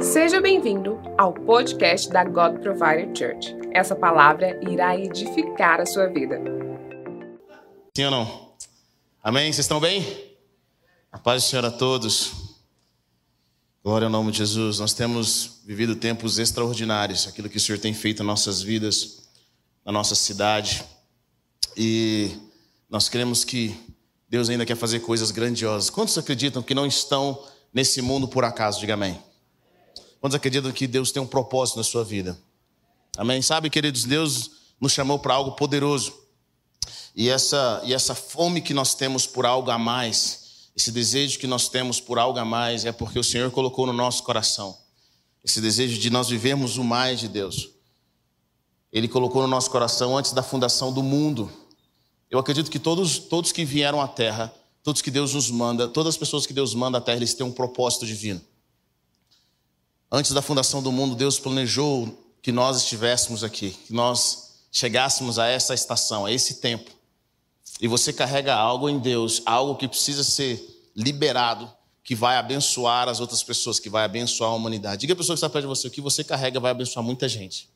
Seja bem-vindo ao podcast da God Provider Church. Essa palavra irá edificar a sua vida. Sim ou não? Amém? Vocês estão bem? A paz do Senhor a todos. Glória ao nome de Jesus. Nós temos vivido tempos extraordinários, aquilo que o Senhor tem feito em nossas vidas, na nossa cidade. E nós cremos que Deus ainda quer fazer coisas grandiosas. Quantos acreditam que não estão nesse mundo por acaso? Diga amém. Quantos acreditam que Deus tem um propósito na sua vida? Amém? Sabe, queridos, Deus nos chamou para algo poderoso. E essa, e essa fome que nós temos por algo a mais, esse desejo que nós temos por algo a mais, é porque o Senhor colocou no nosso coração. Esse desejo de nós vivermos o mais de Deus. Ele colocou no nosso coração antes da fundação do mundo. Eu acredito que todos, todos que vieram à Terra, todos que Deus nos manda, todas as pessoas que Deus manda à Terra, eles têm um propósito divino. Antes da fundação do mundo, Deus planejou que nós estivéssemos aqui, que nós chegássemos a essa estação, a esse tempo. E você carrega algo em Deus, algo que precisa ser liberado, que vai abençoar as outras pessoas, que vai abençoar a humanidade. Diga a pessoa que está perto de você, o que você carrega vai abençoar muita gente.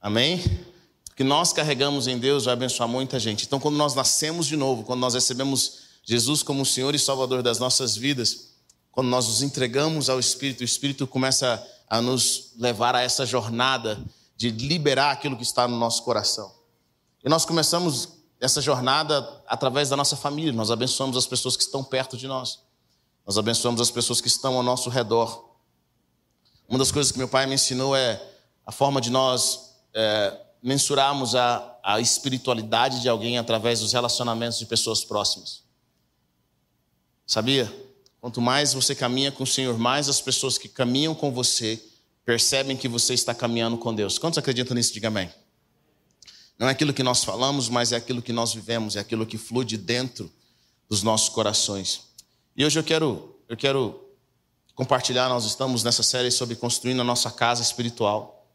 Amém? O que nós carregamos em Deus vai abençoar muita gente. Então, quando nós nascemos de novo, quando nós recebemos Jesus como o Senhor e Salvador das nossas vidas, quando nós nos entregamos ao Espírito, o Espírito começa a nos levar a essa jornada de liberar aquilo que está no nosso coração. E nós começamos essa jornada através da nossa família, nós abençoamos as pessoas que estão perto de nós, nós abençoamos as pessoas que estão ao nosso redor. Uma das coisas que meu pai me ensinou é a forma de nós é, mensurarmos a, a espiritualidade de alguém através dos relacionamentos de pessoas próximas. Sabia? Quanto mais você caminha com o Senhor, mais as pessoas que caminham com você percebem que você está caminhando com Deus. Quantos acreditam nisso? Diga amém. Não é aquilo que nós falamos, mas é aquilo que nós vivemos, é aquilo que flui de dentro dos nossos corações. E hoje eu quero, eu quero compartilhar, nós estamos nessa série sobre construindo a nossa casa espiritual.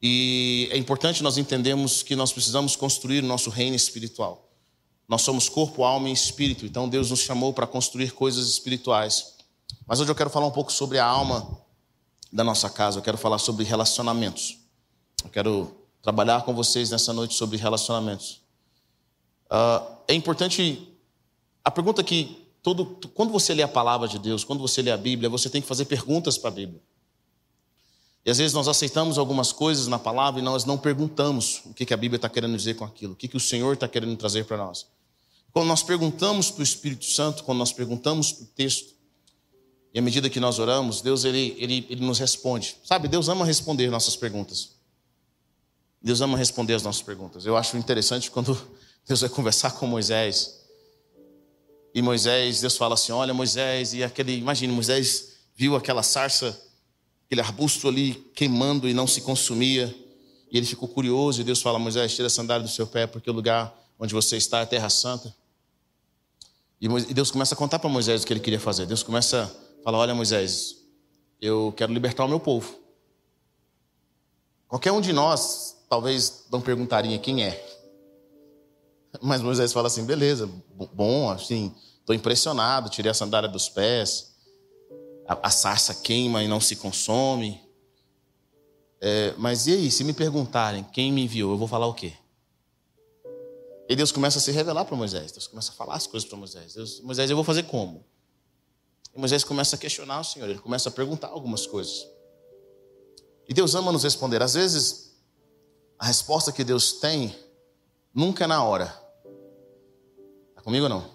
E é importante nós entendermos que nós precisamos construir o nosso reino espiritual. Nós somos corpo, alma e espírito, então Deus nos chamou para construir coisas espirituais. Mas hoje eu quero falar um pouco sobre a alma da nossa casa, eu quero falar sobre relacionamentos. Eu quero trabalhar com vocês nessa noite sobre relacionamentos. Uh, é importante. A pergunta que todo, quando você lê a palavra de Deus, quando você lê a Bíblia, você tem que fazer perguntas para a Bíblia. E às vezes nós aceitamos algumas coisas na palavra e nós não perguntamos o que, que a Bíblia está querendo dizer com aquilo, o que, que o Senhor está querendo trazer para nós. Quando nós perguntamos para o Espírito Santo, quando nós perguntamos para o texto, e à medida que nós oramos, Deus ele, ele, ele nos responde. Sabe, Deus ama responder nossas perguntas. Deus ama responder as nossas perguntas. Eu acho interessante quando Deus vai conversar com Moisés. E Moisés, Deus fala assim: Olha, Moisés, e aquele, imagine, Moisés viu aquela sarça, aquele arbusto ali queimando e não se consumia. E ele ficou curioso, e Deus fala: Moisés, tira a sandália do seu pé, porque o lugar onde você está é terra santa. E Deus começa a contar para Moisés o que ele queria fazer. Deus começa a falar: Olha, Moisés, eu quero libertar o meu povo. Qualquer um de nós, talvez não perguntaria quem é. Mas Moisés fala assim: beleza, bom, assim, estou impressionado, tirei a sandália dos pés, a, a sarça queima e não se consome. É, mas e aí, se me perguntarem quem me enviou, eu vou falar o quê? E Deus começa a se revelar para Moisés. Deus começa a falar as coisas para Moisés. Deus, Moisés, eu vou fazer como? E Moisés começa a questionar o Senhor. Ele começa a perguntar algumas coisas. E Deus ama nos responder. Às vezes, a resposta que Deus tem nunca é na hora. Está comigo ou não?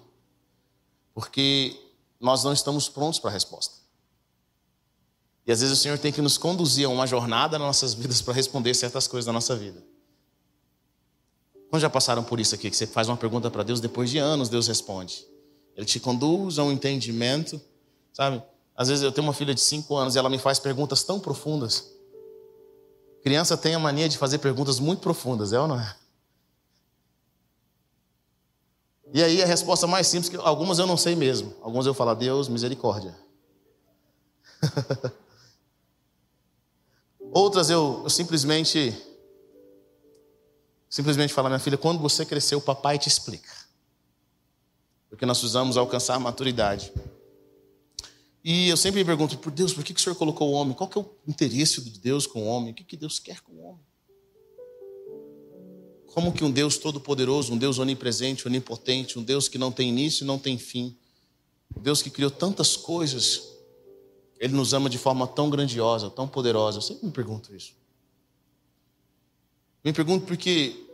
Porque nós não estamos prontos para a resposta. E às vezes o Senhor tem que nos conduzir a uma jornada nas nossas vidas para responder certas coisas da nossa vida. Quando já passaram por isso aqui? Que você faz uma pergunta para Deus, depois de anos Deus responde. Ele te conduz a um entendimento, sabe? Às vezes eu tenho uma filha de 5 anos e ela me faz perguntas tão profundas. Criança tem a mania de fazer perguntas muito profundas, é ou não é? E aí a resposta mais simples, que algumas eu não sei mesmo. Algumas eu falo, Deus, misericórdia. Outras eu, eu simplesmente simplesmente falar, minha filha, quando você crescer, o papai te explica. Porque nós precisamos alcançar maturidade. E eu sempre me pergunto, por Deus, por que o Senhor colocou o homem? Qual que é o interesse de Deus com o homem? O que, que Deus quer com o homem? Como que um Deus todo-poderoso, um Deus onipresente, onipotente, um Deus que não tem início e não tem fim, um Deus que criou tantas coisas, Ele nos ama de forma tão grandiosa, tão poderosa. Eu sempre me pergunto isso. Me pergunto porque,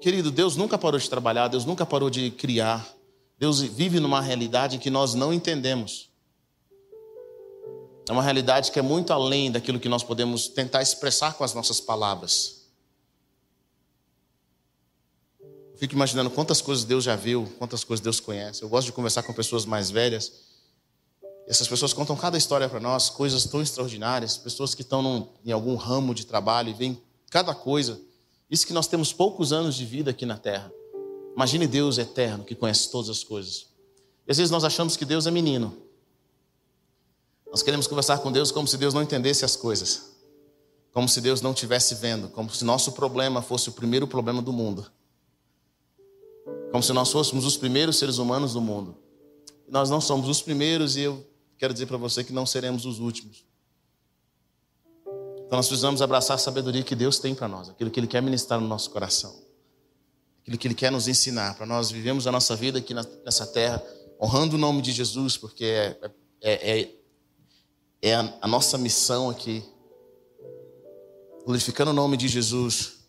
querido, Deus nunca parou de trabalhar, Deus nunca parou de criar. Deus vive numa realidade que nós não entendemos. É uma realidade que é muito além daquilo que nós podemos tentar expressar com as nossas palavras. Eu fico imaginando quantas coisas Deus já viu, quantas coisas Deus conhece. Eu gosto de conversar com pessoas mais velhas. Essas pessoas contam cada história para nós, coisas tão extraordinárias. Pessoas que estão num, em algum ramo de trabalho e veem cada coisa. Isso que nós temos poucos anos de vida aqui na terra. Imagine Deus eterno que conhece todas as coisas. E às vezes nós achamos que Deus é menino. Nós queremos conversar com Deus como se Deus não entendesse as coisas. Como se Deus não estivesse vendo. Como se nosso problema fosse o primeiro problema do mundo. Como se nós fôssemos os primeiros seres humanos do mundo. Nós não somos os primeiros e eu quero dizer para você que não seremos os últimos. Então nós precisamos abraçar a sabedoria que Deus tem para nós, aquilo que Ele quer ministrar no nosso coração, aquilo que Ele quer nos ensinar, para nós vivemos a nossa vida aqui nessa terra, honrando o nome de Jesus, porque é, é, é, é a, nossa missão aqui, glorificando o nome de Jesus,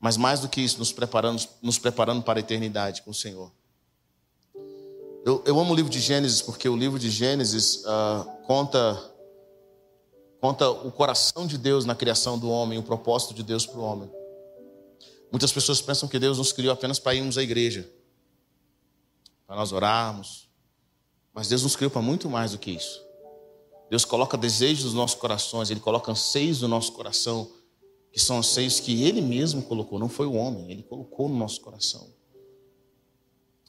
mas mais do que isso, nos preparando, nos preparando para a eternidade com o Senhor. Eu, eu amo o livro de Gênesis porque o livro de Gênesis uh, conta conta o coração de Deus na criação do homem, o propósito de Deus para o homem. Muitas pessoas pensam que Deus nos criou apenas para irmos à igreja, para nós orarmos, mas Deus nos criou para muito mais do que isso. Deus coloca desejos nos nossos corações, Ele coloca anseios no nosso coração, que são anseios que Ele mesmo colocou, não foi o homem, Ele colocou no nosso coração.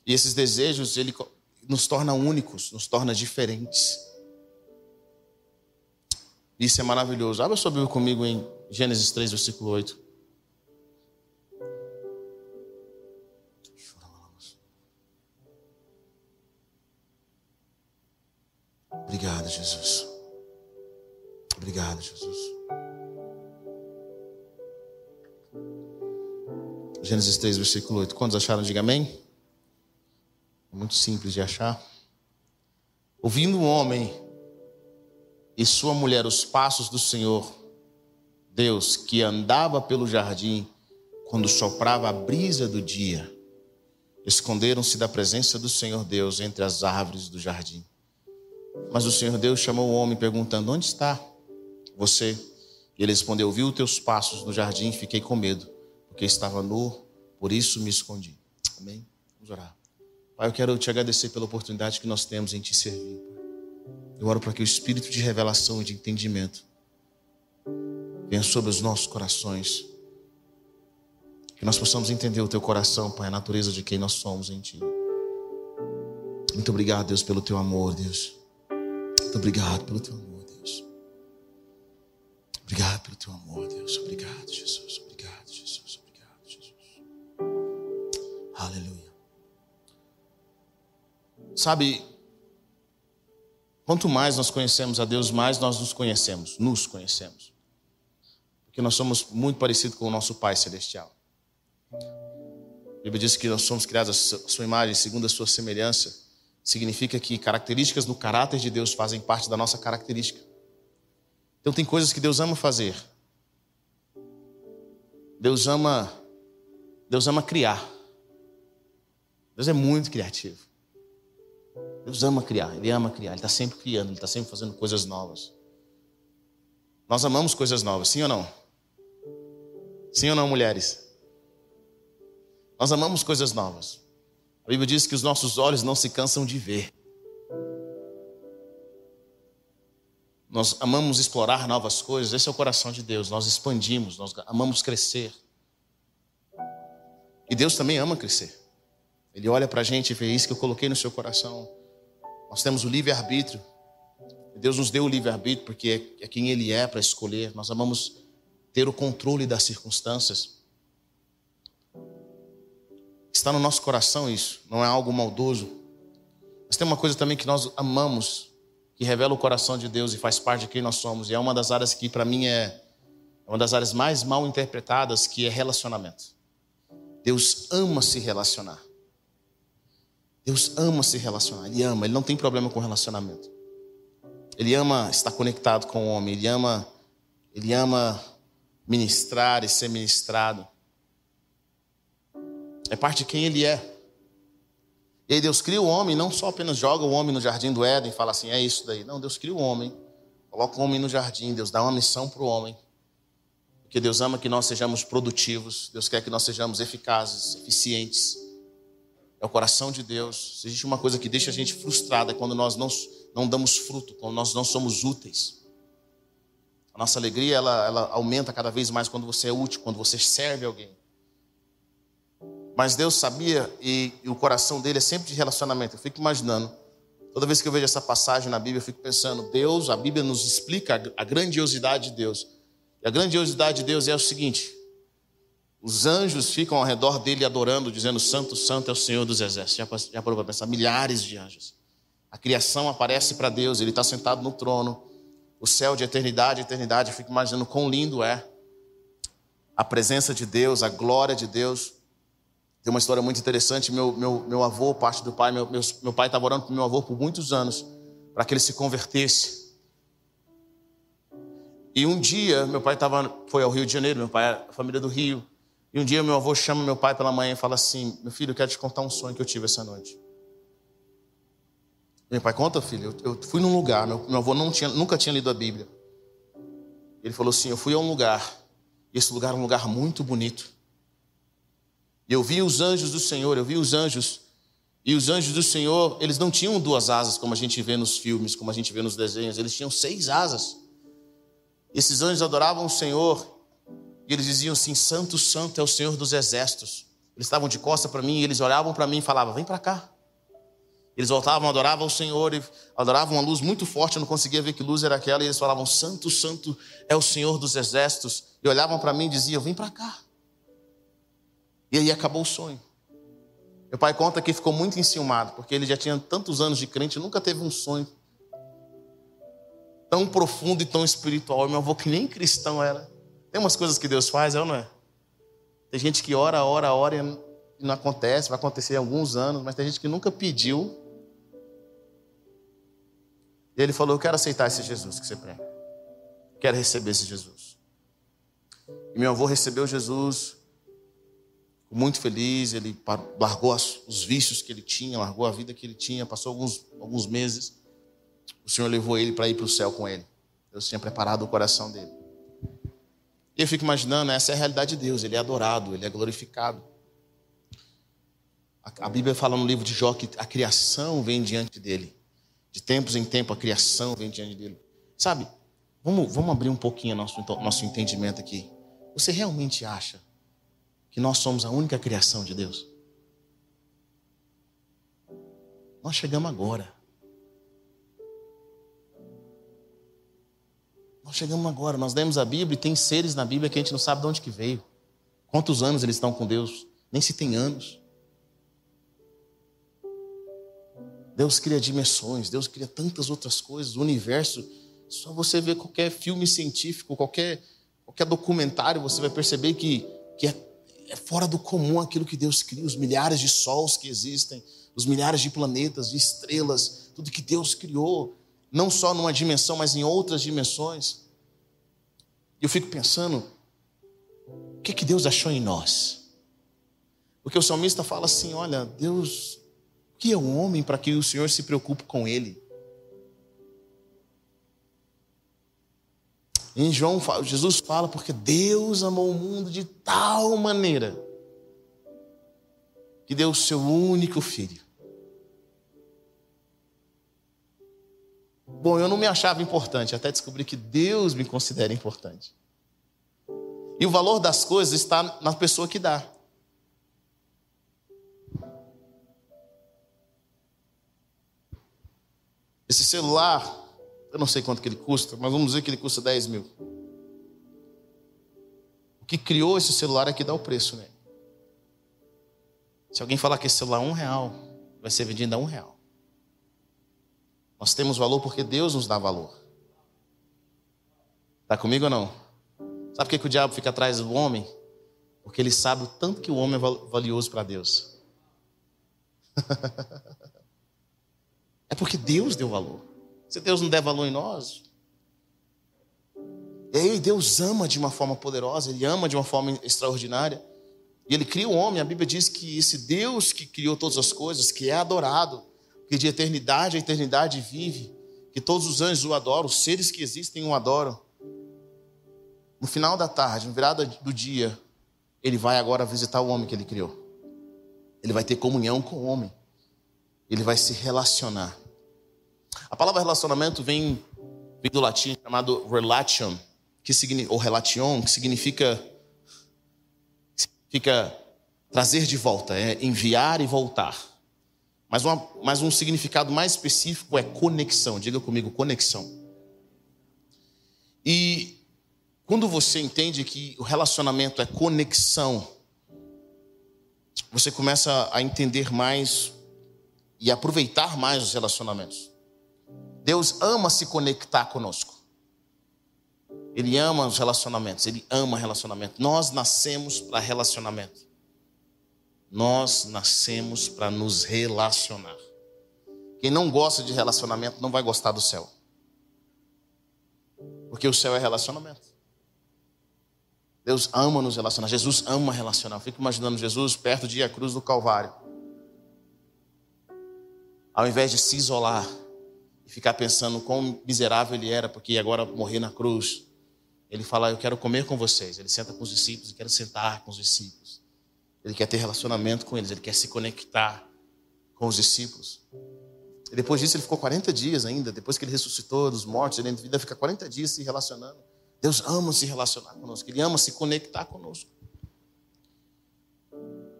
E esses desejos, Ele nos torna únicos, nos torna diferentes. Isso é maravilhoso. Abra sua Bíblia comigo em Gênesis 3, versículo 8. Obrigado, Jesus. Obrigado, Jesus. Gênesis 3, versículo 8. Quantos acharam? Diga amém. É muito simples de achar. Ouvindo um homem e sua mulher os passos do Senhor, Deus, que andava pelo jardim quando soprava a brisa do dia, esconderam-se da presença do Senhor Deus entre as árvores do jardim. Mas o Senhor Deus chamou o homem perguntando: Onde está você? E ele respondeu: Vi os teus passos no jardim e fiquei com medo, porque estava nu, por isso me escondi. Amém? Vamos orar. Pai, eu quero te agradecer pela oportunidade que nós temos em te servir. Eu oro para que o espírito de revelação e de entendimento venha sobre os nossos corações. Que nós possamos entender o teu coração, Pai, a natureza de quem nós somos em Ti. Muito obrigado, Deus, pelo teu amor, Deus. Muito obrigado pelo teu amor, Deus. Obrigado pelo teu amor, Deus. Obrigado, Jesus. Obrigado, Jesus. Obrigado, Jesus. Aleluia. Sabe, Quanto mais nós conhecemos a Deus, mais nós nos conhecemos, nos conhecemos. Porque nós somos muito parecidos com o nosso Pai Celestial. A Bíblia diz que nós somos criados à sua imagem, segundo a sua semelhança. Significa que características do caráter de Deus fazem parte da nossa característica. Então tem coisas que Deus ama fazer. Deus ama Deus ama criar. Deus é muito criativo. Deus ama criar, Ele ama criar, Ele está sempre criando, Ele está sempre fazendo coisas novas. Nós amamos coisas novas, sim ou não? Sim ou não, mulheres? Nós amamos coisas novas. A Bíblia diz que os nossos olhos não se cansam de ver. Nós amamos explorar novas coisas, esse é o coração de Deus. Nós expandimos, nós amamos crescer. E Deus também ama crescer. Ele olha para a gente e vê isso que eu coloquei no seu coração. Nós temos o livre-arbítrio. Deus nos deu o livre-arbítrio porque é quem Ele é para escolher. Nós amamos ter o controle das circunstâncias. Está no nosso coração isso, não é algo maldoso. Mas tem uma coisa também que nós amamos, que revela o coração de Deus e faz parte de quem nós somos. E é uma das áreas que, para mim, é uma das áreas mais mal interpretadas, que é relacionamento. Deus ama se relacionar. Deus ama se relacionar. Ele ama, ele não tem problema com relacionamento. Ele ama estar conectado com o homem, ele ama, ele ama ministrar e ser ministrado. É parte de quem ele é. E aí Deus cria o homem, não só apenas joga o homem no jardim do Éden e fala assim, é isso daí. Não, Deus cria o homem, coloca o homem no jardim, Deus dá uma missão para o homem. Porque Deus ama que nós sejamos produtivos, Deus quer que nós sejamos eficazes, eficientes. É o coração de Deus. Se existe uma coisa que deixa a gente frustrada é quando nós não, não damos fruto, quando nós não somos úteis. A nossa alegria ela, ela aumenta cada vez mais quando você é útil, quando você serve alguém. Mas Deus sabia e, e, o coração dele é sempre de relacionamento. Eu fico imaginando, toda vez que eu vejo essa passagem na Bíblia, eu fico pensando, Deus, a Bíblia nos explica a grandiosidade de Deus. E a grandiosidade de Deus é o seguinte: os anjos ficam ao redor dele adorando, dizendo: Santo, Santo é o Senhor dos Exércitos. Já, parou para pensar? Milhares de anjos. A criação aparece para Deus, ele está sentado no trono. O céu de eternidade, eternidade. Eu fico imaginando quão lindo é a presença de Deus, a glória de Deus. Tem uma história muito interessante. Meu, meu, meu avô, parte do pai, meu, meu, meu pai estava orando para meu avô por muitos anos, para que ele se convertesse. E um dia, meu pai tava, foi ao Rio de Janeiro, meu pai a família do Rio. E um dia, meu avô chama meu pai pela manhã e fala assim: Meu filho, eu quero te contar um sonho que eu tive essa noite. Meu pai, conta, filho. Eu, fui num lugar, meu, meu avô tinha, nunca tinha lido a Bíblia. Ele falou assim: Eu fui a um lugar, e esse lugar é um lugar muito bonito. E eu vi os anjos do Senhor, eu vi os anjos. E os anjos do Senhor, eles não tinham duas asas como a gente vê nos filmes, como a gente vê nos desenhos, eles tinham seis asas. Esses anjos adoravam o Senhor e eles diziam assim: Santo, Santo é o Senhor dos exércitos. Eles estavam de costa para mim e eles olhavam para mim e falavam: Vem para cá. Eles voltavam, adoravam o Senhor, e adoravam uma luz muito forte, eu não conseguia ver que luz era aquela, e eles falavam: Santo, Santo é o Senhor dos exércitos. E olhavam para mim e diziam: Vem para cá. E aí acabou o sonho. Meu pai conta que ficou muito enciumado, porque ele já tinha tantos anos de crente, nunca teve um sonho tão profundo e tão espiritual. Meu avô, que nem cristão era. Tem umas coisas que Deus faz, é ou não é? Tem gente que ora, ora, ora e não acontece, vai acontecer em alguns anos, mas tem gente que nunca pediu. E ele falou: Eu quero aceitar esse Jesus que você prega. Quero receber esse Jesus. E meu avô recebeu Jesus muito feliz, ele largou os vícios que ele tinha, largou a vida que ele tinha, passou alguns, alguns meses. O Senhor levou ele para ir para o céu com ele. Deus tinha preparado o coração dele. E eu fico imaginando, essa é a realidade de Deus, ele é adorado, ele é glorificado. A Bíblia fala no livro de Jó que a criação vem diante dele. De tempos em tempo a criação vem diante dele. Sabe, vamos, vamos abrir um pouquinho nosso, nosso entendimento aqui. Você realmente acha que nós somos a única criação de Deus? Nós chegamos agora. Nós chegamos agora, nós lemos a Bíblia e tem seres na Bíblia que a gente não sabe de onde que veio. Quantos anos eles estão com Deus? Nem se tem anos. Deus cria dimensões, Deus cria tantas outras coisas, o universo. Só você ver qualquer filme científico, qualquer, qualquer documentário, você vai perceber que, que é é fora do comum aquilo que Deus cria, os milhares de sols que existem, os milhares de planetas, de estrelas, tudo que Deus criou, não só numa dimensão, mas em outras dimensões. Eu fico pensando, o que, que Deus achou em nós? Porque o salmista fala assim: olha, Deus, o que é um homem para que o Senhor se preocupe com ele? Em João, Jesus fala, porque Deus amou o mundo de tal maneira que deu o seu único filho. Bom, eu não me achava importante, até descobri que Deus me considera importante. E o valor das coisas está na pessoa que dá. Esse celular eu não sei quanto que ele custa, mas vamos dizer que ele custa 10 mil. O que criou esse celular é que dá o preço nele. Se alguém falar que esse celular é um real, vai ser vendido a um real. Nós temos valor porque Deus nos dá valor. Está comigo ou não? Sabe por que, que o diabo fica atrás do homem? Porque ele sabe o tanto que o homem é valioso para Deus. é porque Deus deu valor. Se Deus não der valor em nós. E aí Deus ama de uma forma poderosa, Ele ama de uma forma extraordinária. E Ele cria o homem. A Bíblia diz que esse Deus que criou todas as coisas, que é adorado, que de eternidade a eternidade vive, que todos os anjos o adoram, os seres que existem o adoram. No final da tarde, no virada do dia, ele vai agora visitar o homem que ele criou. Ele vai ter comunhão com o homem. Ele vai se relacionar. A palavra relacionamento vem, vem do latim chamado relation, que significa, ou relation, que significa, significa trazer de volta, é enviar e voltar. Mas, uma, mas um significado mais específico é conexão. Diga comigo, conexão. E quando você entende que o relacionamento é conexão, você começa a entender mais e aproveitar mais os relacionamentos. Deus ama se conectar conosco. Ele ama os relacionamentos, ele ama relacionamento. Nós nascemos para relacionamento. Nós nascemos para nos relacionar. Quem não gosta de relacionamento não vai gostar do céu. Porque o céu é relacionamento. Deus ama nos relacionar. Jesus ama relacionar. Eu fico imaginando Jesus perto de a cruz do Calvário. Ao invés de se isolar e ficar pensando quão miserável ele era, porque agora morrer na cruz, ele fala: Eu quero comer com vocês. Ele senta com os discípulos e quer sentar com os discípulos. Ele quer ter relacionamento com eles, ele quer se conectar com os discípulos. E depois disso, ele ficou 40 dias ainda, depois que ele ressuscitou dos mortos, ele ainda fica 40 dias se relacionando. Deus ama se relacionar conosco, ele ama se conectar conosco.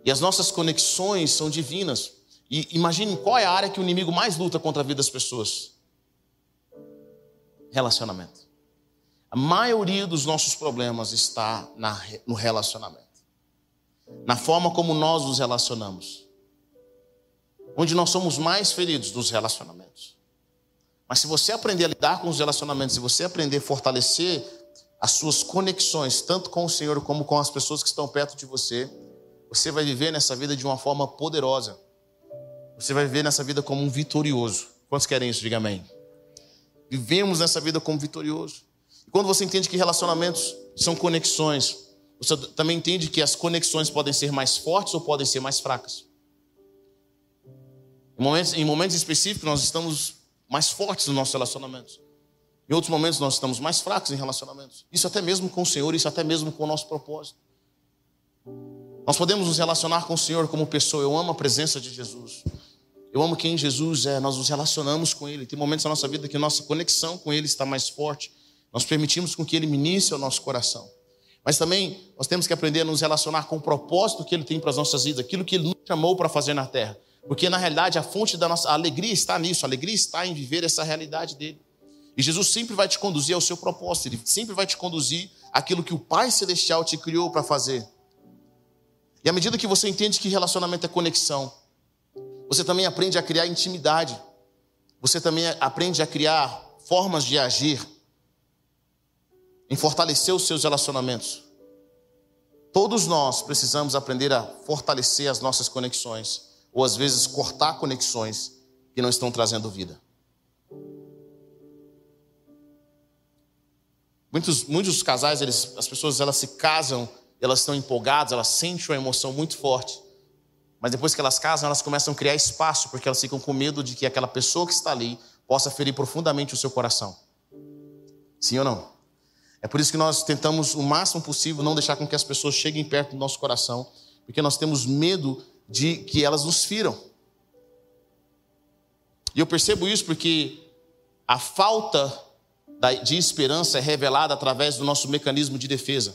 E as nossas conexões são divinas. E imagine qual é a área que o inimigo mais luta contra a vida das pessoas: relacionamento. A maioria dos nossos problemas está na, no relacionamento na forma como nós nos relacionamos. Onde nós somos mais feridos dos relacionamentos. Mas se você aprender a lidar com os relacionamentos, se você aprender a fortalecer as suas conexões, tanto com o Senhor como com as pessoas que estão perto de você, você vai viver nessa vida de uma forma poderosa. Você vai viver nessa vida como um vitorioso. Quantos querem isso? Diga amém. Vivemos nessa vida como vitorioso. E quando você entende que relacionamentos são conexões, você também entende que as conexões podem ser mais fortes ou podem ser mais fracas. Em momentos, em momentos específicos, nós estamos mais fortes nos nossos relacionamentos. Em outros momentos, nós estamos mais fracos em relacionamentos. Isso até mesmo com o Senhor, isso até mesmo com o nosso propósito. Nós podemos nos relacionar com o Senhor como pessoa. Eu amo a presença de Jesus. Eu amo quem Jesus é. Nós nos relacionamos com Ele. Tem momentos na nossa vida que nossa conexão com Ele está mais forte. Nós permitimos com que Ele ministre o nosso coração. Mas também nós temos que aprender a nos relacionar com o propósito que Ele tem para as nossas vidas, aquilo que Ele nos chamou para fazer na terra. Porque na realidade a fonte da nossa alegria está nisso, a alegria está em viver essa realidade dele. E Jesus sempre vai te conduzir ao seu propósito, Ele sempre vai te conduzir aquilo que o Pai Celestial te criou para fazer. E à medida que você entende que relacionamento é conexão, você também aprende a criar intimidade, você também aprende a criar formas de agir em fortalecer os seus relacionamentos. Todos nós precisamos aprender a fortalecer as nossas conexões, ou às vezes cortar conexões que não estão trazendo vida. Muitos, muitos casais, eles, as pessoas elas se casam, elas estão empolgadas, elas sentem uma emoção muito forte. Mas depois que elas casam, elas começam a criar espaço, porque elas ficam com medo de que aquela pessoa que está ali possa ferir profundamente o seu coração. Sim ou não? É por isso que nós tentamos o máximo possível não deixar com que as pessoas cheguem perto do nosso coração, porque nós temos medo de que elas nos firam. E eu percebo isso porque a falta de esperança é revelada através do nosso mecanismo de defesa.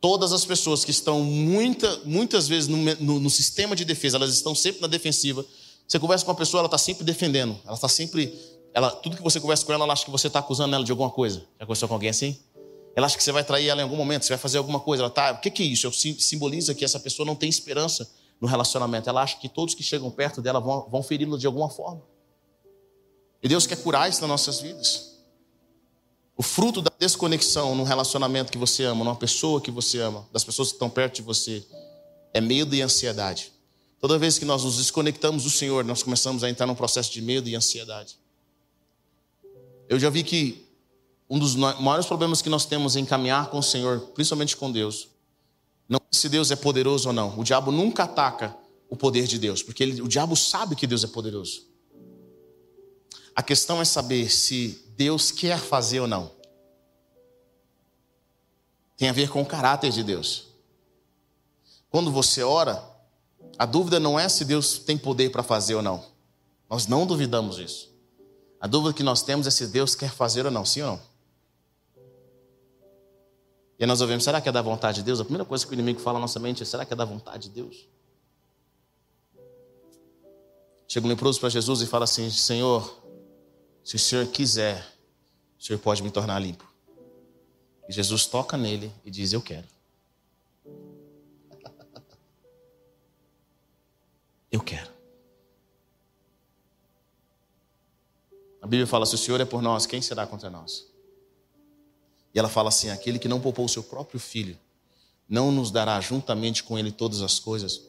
Todas as pessoas que estão muita, muitas vezes no, no, no, sistema de defesa, elas estão sempre na defensiva. Você conversa com uma pessoa, ela está sempre defendendo. Ela está sempre. Ela, tudo que você conversa com ela, ela acha que você está acusando ela de alguma coisa. Já conversou com alguém assim? Ela acha que você vai trair ela em algum momento, você vai fazer alguma coisa. Ela tá, o que, é isso? Simboliza que essa pessoa não tem esperança no relacionamento. Ela acha que todos que chegam perto dela vão, vão feri-la de alguma forma. E Deus quer curar isso nas nossas vidas. O fruto da desconexão num relacionamento que você ama, numa pessoa que você ama, das pessoas que estão perto de você, é medo e ansiedade. Toda vez que nós nos desconectamos do Senhor, nós começamos a entrar num processo de medo e ansiedade. Eu já vi que um dos maiores problemas que nós temos em caminhar com o Senhor, principalmente com Deus, não é se Deus é poderoso ou não. O diabo nunca ataca o poder de Deus, porque ele, o diabo sabe que Deus é poderoso. A questão é saber se Deus quer fazer ou não. Tem a ver com o caráter de Deus. Quando você ora, a dúvida não é se Deus tem poder para fazer ou não. Nós não duvidamos disso. A dúvida que nós temos é se Deus quer fazer ou não, sim ou não? E nós ouvimos, será que é da vontade de Deus? A primeira coisa que o inimigo fala na nossa mente é, será que é da vontade de Deus? Chega um leproso para Jesus e fala assim, Senhor, se o Senhor quiser, o Senhor pode me tornar limpo. E Jesus toca nele e diz, eu quero. Eu quero. A Bíblia fala: se o Senhor é por nós, quem será contra nós? E ela fala assim: aquele que não poupou o seu próprio filho, não nos dará juntamente com ele todas as coisas.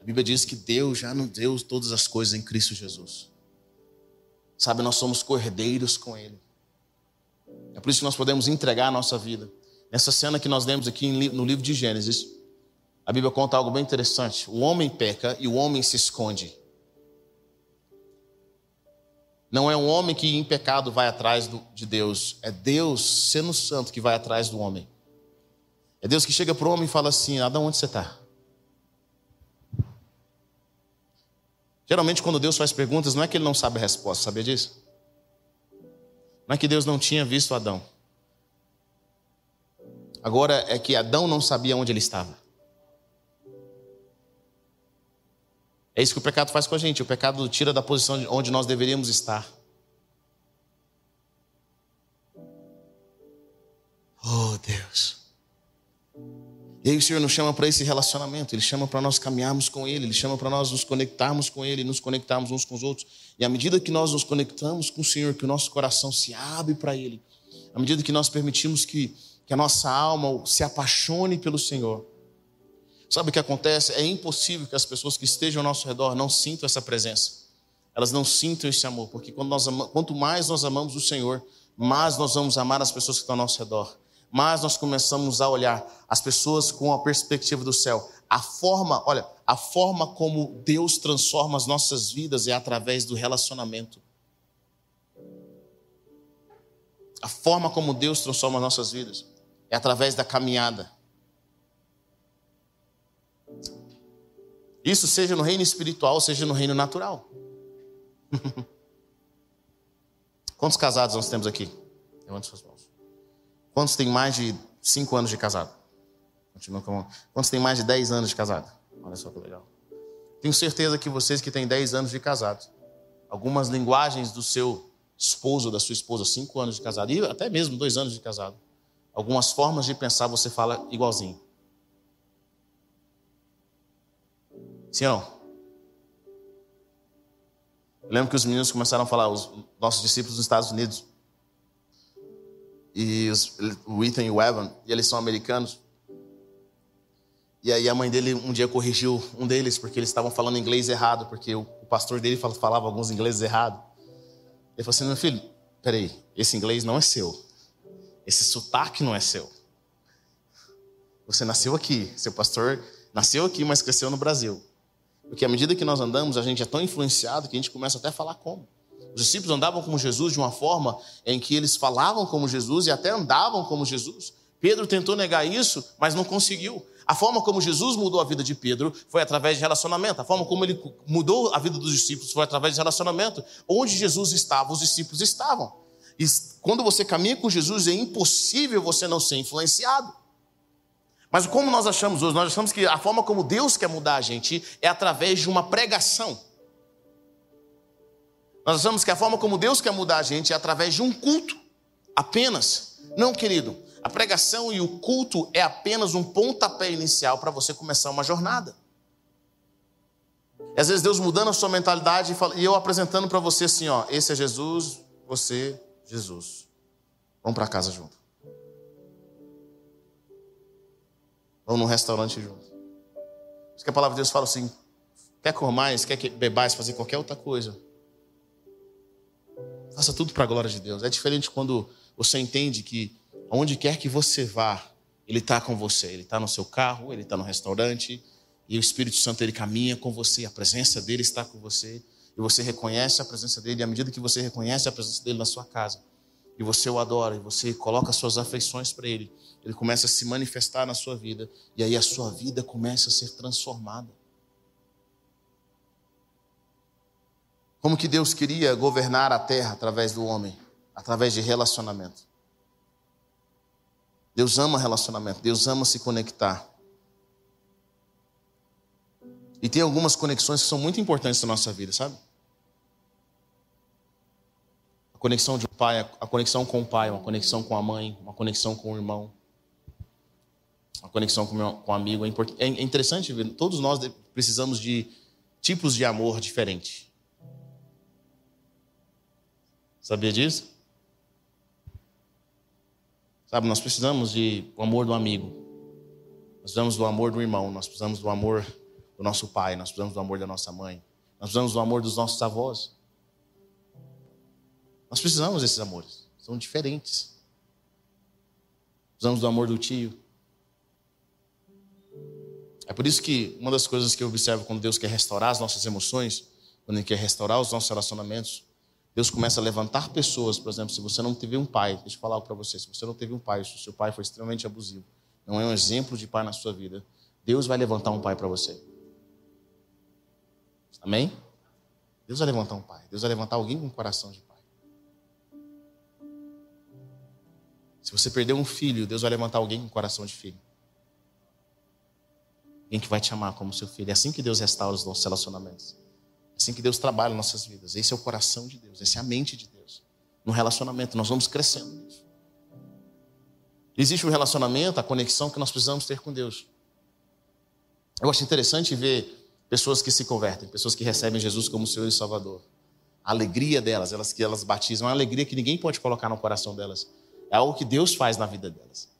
A Bíblia diz que Deus já nos deu todas as coisas em Cristo Jesus. Sabe, nós somos cordeiros com Ele. É por isso que nós podemos entregar a nossa vida. Nessa cena que nós lemos aqui no livro de Gênesis, a Bíblia conta algo bem interessante. O homem peca e o homem se esconde. Não é um homem que em pecado vai atrás de Deus, é Deus, sendo santo, que vai atrás do homem. É Deus que chega para o homem e fala assim: Adão, onde você está? Geralmente, quando Deus faz perguntas, não é que ele não sabe a resposta, sabia disso? Não é que Deus não tinha visto Adão. Agora é que Adão não sabia onde ele estava. É isso que o pecado faz com a gente. O pecado tira da posição onde nós deveríamos estar. Oh, Deus. E aí o Senhor nos chama para esse relacionamento, Ele chama para nós caminharmos com Ele, Ele chama para nós nos conectarmos com Ele, nos conectarmos uns com os outros. E à medida que nós nos conectamos com o Senhor, que o nosso coração se abre para Ele, à medida que nós permitimos que, que a nossa alma se apaixone pelo Senhor, Sabe o que acontece? É impossível que as pessoas que estejam ao nosso redor não sintam essa presença. Elas não sintam esse amor, porque nós quanto mais nós amamos o Senhor, mais nós vamos amar as pessoas que estão ao nosso redor. Mais nós começamos a olhar as pessoas com a perspectiva do céu. A forma, olha, a forma como Deus transforma as nossas vidas é através do relacionamento. A forma como Deus transforma as nossas vidas é através da caminhada. Isso seja no reino espiritual, seja no reino natural. Quantos casados nós temos aqui? Levante suas mãos. Quantos têm mais de 5 anos de casado? Continua com Quantos têm mais de 10 anos de casado? Olha só que legal. Tenho certeza que vocês que têm 10 anos de casado, algumas linguagens do seu esposo, da sua esposa, 5 anos de casado, e até mesmo 2 anos de casado, algumas formas de pensar você fala igualzinho. Sim ou não? Eu lembro que os meninos começaram a falar, os nossos discípulos nos Estados Unidos, e os, o Ethan e o Evan, e eles são americanos. E aí a mãe dele um dia corrigiu um deles, porque eles estavam falando inglês errado, porque o, o pastor dele falava alguns ingleses errados. Ele falou assim, meu filho, peraí, esse inglês não é seu. Esse sotaque não é seu. Você nasceu aqui, seu pastor nasceu aqui, mas cresceu no Brasil. Porque à medida que nós andamos, a gente é tão influenciado que a gente começa até a falar como. Os discípulos andavam como Jesus de uma forma em que eles falavam como Jesus e até andavam como Jesus. Pedro tentou negar isso, mas não conseguiu. A forma como Jesus mudou a vida de Pedro foi através de relacionamento. A forma como ele mudou a vida dos discípulos foi através de relacionamento. Onde Jesus estava, os discípulos estavam. E quando você caminha com Jesus, é impossível você não ser influenciado. Mas como nós achamos hoje? Nós achamos que a forma como Deus quer mudar a gente é através de uma pregação. Nós achamos que a forma como Deus quer mudar a gente é através de um culto, apenas. Não, querido, a pregação e o culto é apenas um pontapé inicial para você começar uma jornada. E às vezes Deus mudando a sua mentalidade e eu apresentando para você assim, ó, esse é Jesus, você, Jesus. Vamos para casa junto. Vamos num restaurante junto. Por isso que a palavra de Deus fala assim: quer comais, quer que bebais, fazer qualquer outra coisa. Faça tudo para a glória de Deus. É diferente quando você entende que onde quer que você vá, Ele está com você. Ele está no seu carro, Ele está no restaurante, e o Espírito Santo ele caminha com você, a presença dele está com você, e você reconhece a presença dele, e à medida que você reconhece a presença dele na sua casa, e você o adora, e você coloca suas afeições para ele, ele começa a se manifestar na sua vida, e aí a sua vida começa a ser transformada. Como que Deus queria governar a terra através do homem, através de relacionamento. Deus ama relacionamento, Deus ama se conectar. E tem algumas conexões que são muito importantes na nossa vida, sabe? A conexão de um pai, a conexão com o pai, uma conexão com a mãe, uma conexão com o irmão, uma conexão com o com amigo. É, é, é interessante ver, todos nós precisamos de tipos de amor diferentes. Sabia disso? Sabe, nós precisamos de o amor do amigo. Nós precisamos do amor do irmão, nós precisamos do amor do nosso pai, nós precisamos do amor da nossa mãe, nós precisamos do amor dos nossos avós. Nós precisamos desses amores, são diferentes. Precisamos do amor do tio. É por isso que uma das coisas que eu observo quando Deus quer restaurar as nossas emoções, quando Ele quer restaurar os nossos relacionamentos, Deus começa a levantar pessoas, por exemplo, se você não teve um pai, deixa eu falar algo para você, se você não teve um pai, se o seu pai foi extremamente abusivo, não é um exemplo de pai na sua vida, Deus vai levantar um pai para você. Amém? Deus vai levantar um pai. Deus vai levantar alguém com um coração de pai. Se você perdeu um filho, Deus vai levantar alguém com coração de filho. Alguém que vai te amar como seu filho. É assim que Deus restaura os nossos relacionamentos. É assim que Deus trabalha nossas vidas. Esse é o coração de Deus. Essa é a mente de Deus. No relacionamento, nós vamos crescendo nisso. Existe um relacionamento, a conexão que nós precisamos ter com Deus. Eu acho interessante ver Pessoas que se convertem, pessoas que recebem Jesus como Senhor e Salvador. A alegria delas, elas que elas batizam, é uma alegria que ninguém pode colocar no coração delas. É algo que Deus faz na vida delas.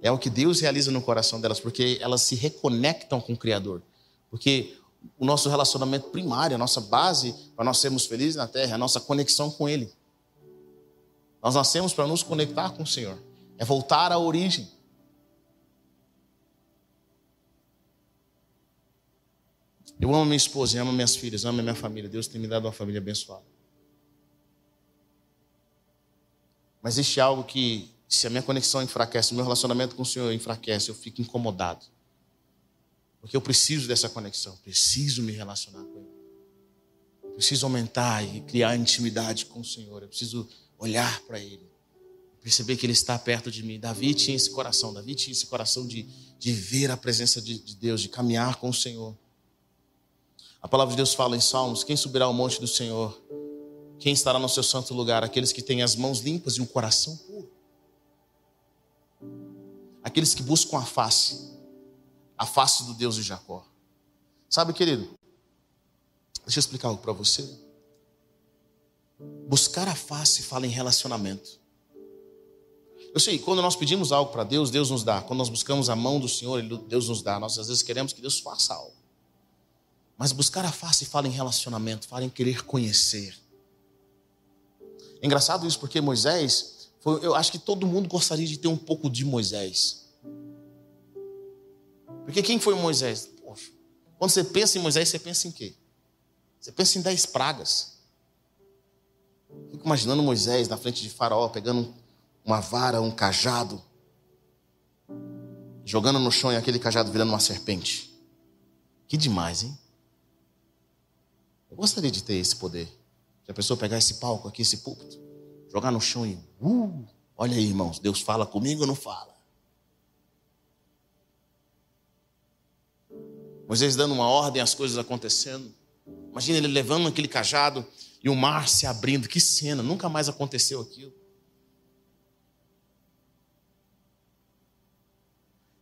É o que Deus realiza no coração delas, porque elas se reconectam com o Criador. Porque o nosso relacionamento primário, a nossa base para nós sermos felizes na terra, é a nossa conexão com Ele. Nós nascemos para nos conectar com o Senhor. É voltar à origem. Eu amo minha esposa, eu amo minhas filhas, amo minha família. Deus tem me dado uma família abençoada. Mas existe algo que, se a minha conexão enfraquece, o meu relacionamento com o Senhor enfraquece, eu fico incomodado. Porque eu preciso dessa conexão, preciso me relacionar com Ele. Eu preciso aumentar e criar intimidade com o Senhor. Eu preciso olhar para Ele, perceber que Ele está perto de mim. Davi tinha esse coração, Davi tinha esse coração de, de ver a presença de, de Deus, de caminhar com o Senhor. A palavra de Deus fala em Salmos: quem subirá ao monte do Senhor? Quem estará no seu santo lugar? Aqueles que têm as mãos limpas e um coração puro. Aqueles que buscam a face, a face do Deus de Jacó. Sabe, querido? Deixa eu explicar algo para você. Buscar a face fala em relacionamento. Eu sei, quando nós pedimos algo para Deus, Deus nos dá. Quando nós buscamos a mão do Senhor, Deus nos dá. Nós às vezes queremos que Deus faça algo. Mas buscar a face fala em relacionamento, fala em querer conhecer. É engraçado isso porque Moisés, eu acho que todo mundo gostaria de ter um pouco de Moisés. Porque quem foi Moisés? Poxa, quando você pensa em Moisés, você pensa em quê? Você pensa em dez pragas. Fico imaginando Moisés na frente de Faraó, pegando uma vara, um cajado, jogando no chão e aquele cajado virando uma serpente. Que demais, hein? Eu gostaria de ter esse poder. A pessoa pegar esse palco aqui, esse púlpito, jogar no chão e. Uh, olha aí, irmãos, Deus fala comigo ou não fala? Moisés dando uma ordem, as coisas acontecendo. Imagina ele levando aquele cajado e o mar se abrindo. Que cena, nunca mais aconteceu aquilo.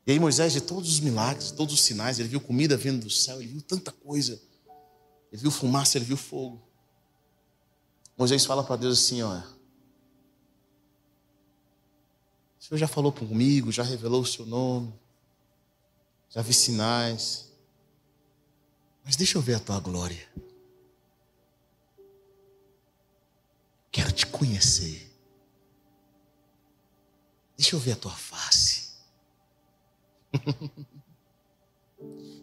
E aí Moisés, de todos os milagres, todos os sinais, ele viu comida vindo do céu, ele viu tanta coisa. Ele viu fumaça, ele viu fogo. Moisés fala para Deus assim: olha. O Senhor já falou comigo, já revelou o seu nome, já vi sinais. Mas deixa eu ver a tua glória. Quero te conhecer. Deixa eu ver a tua face.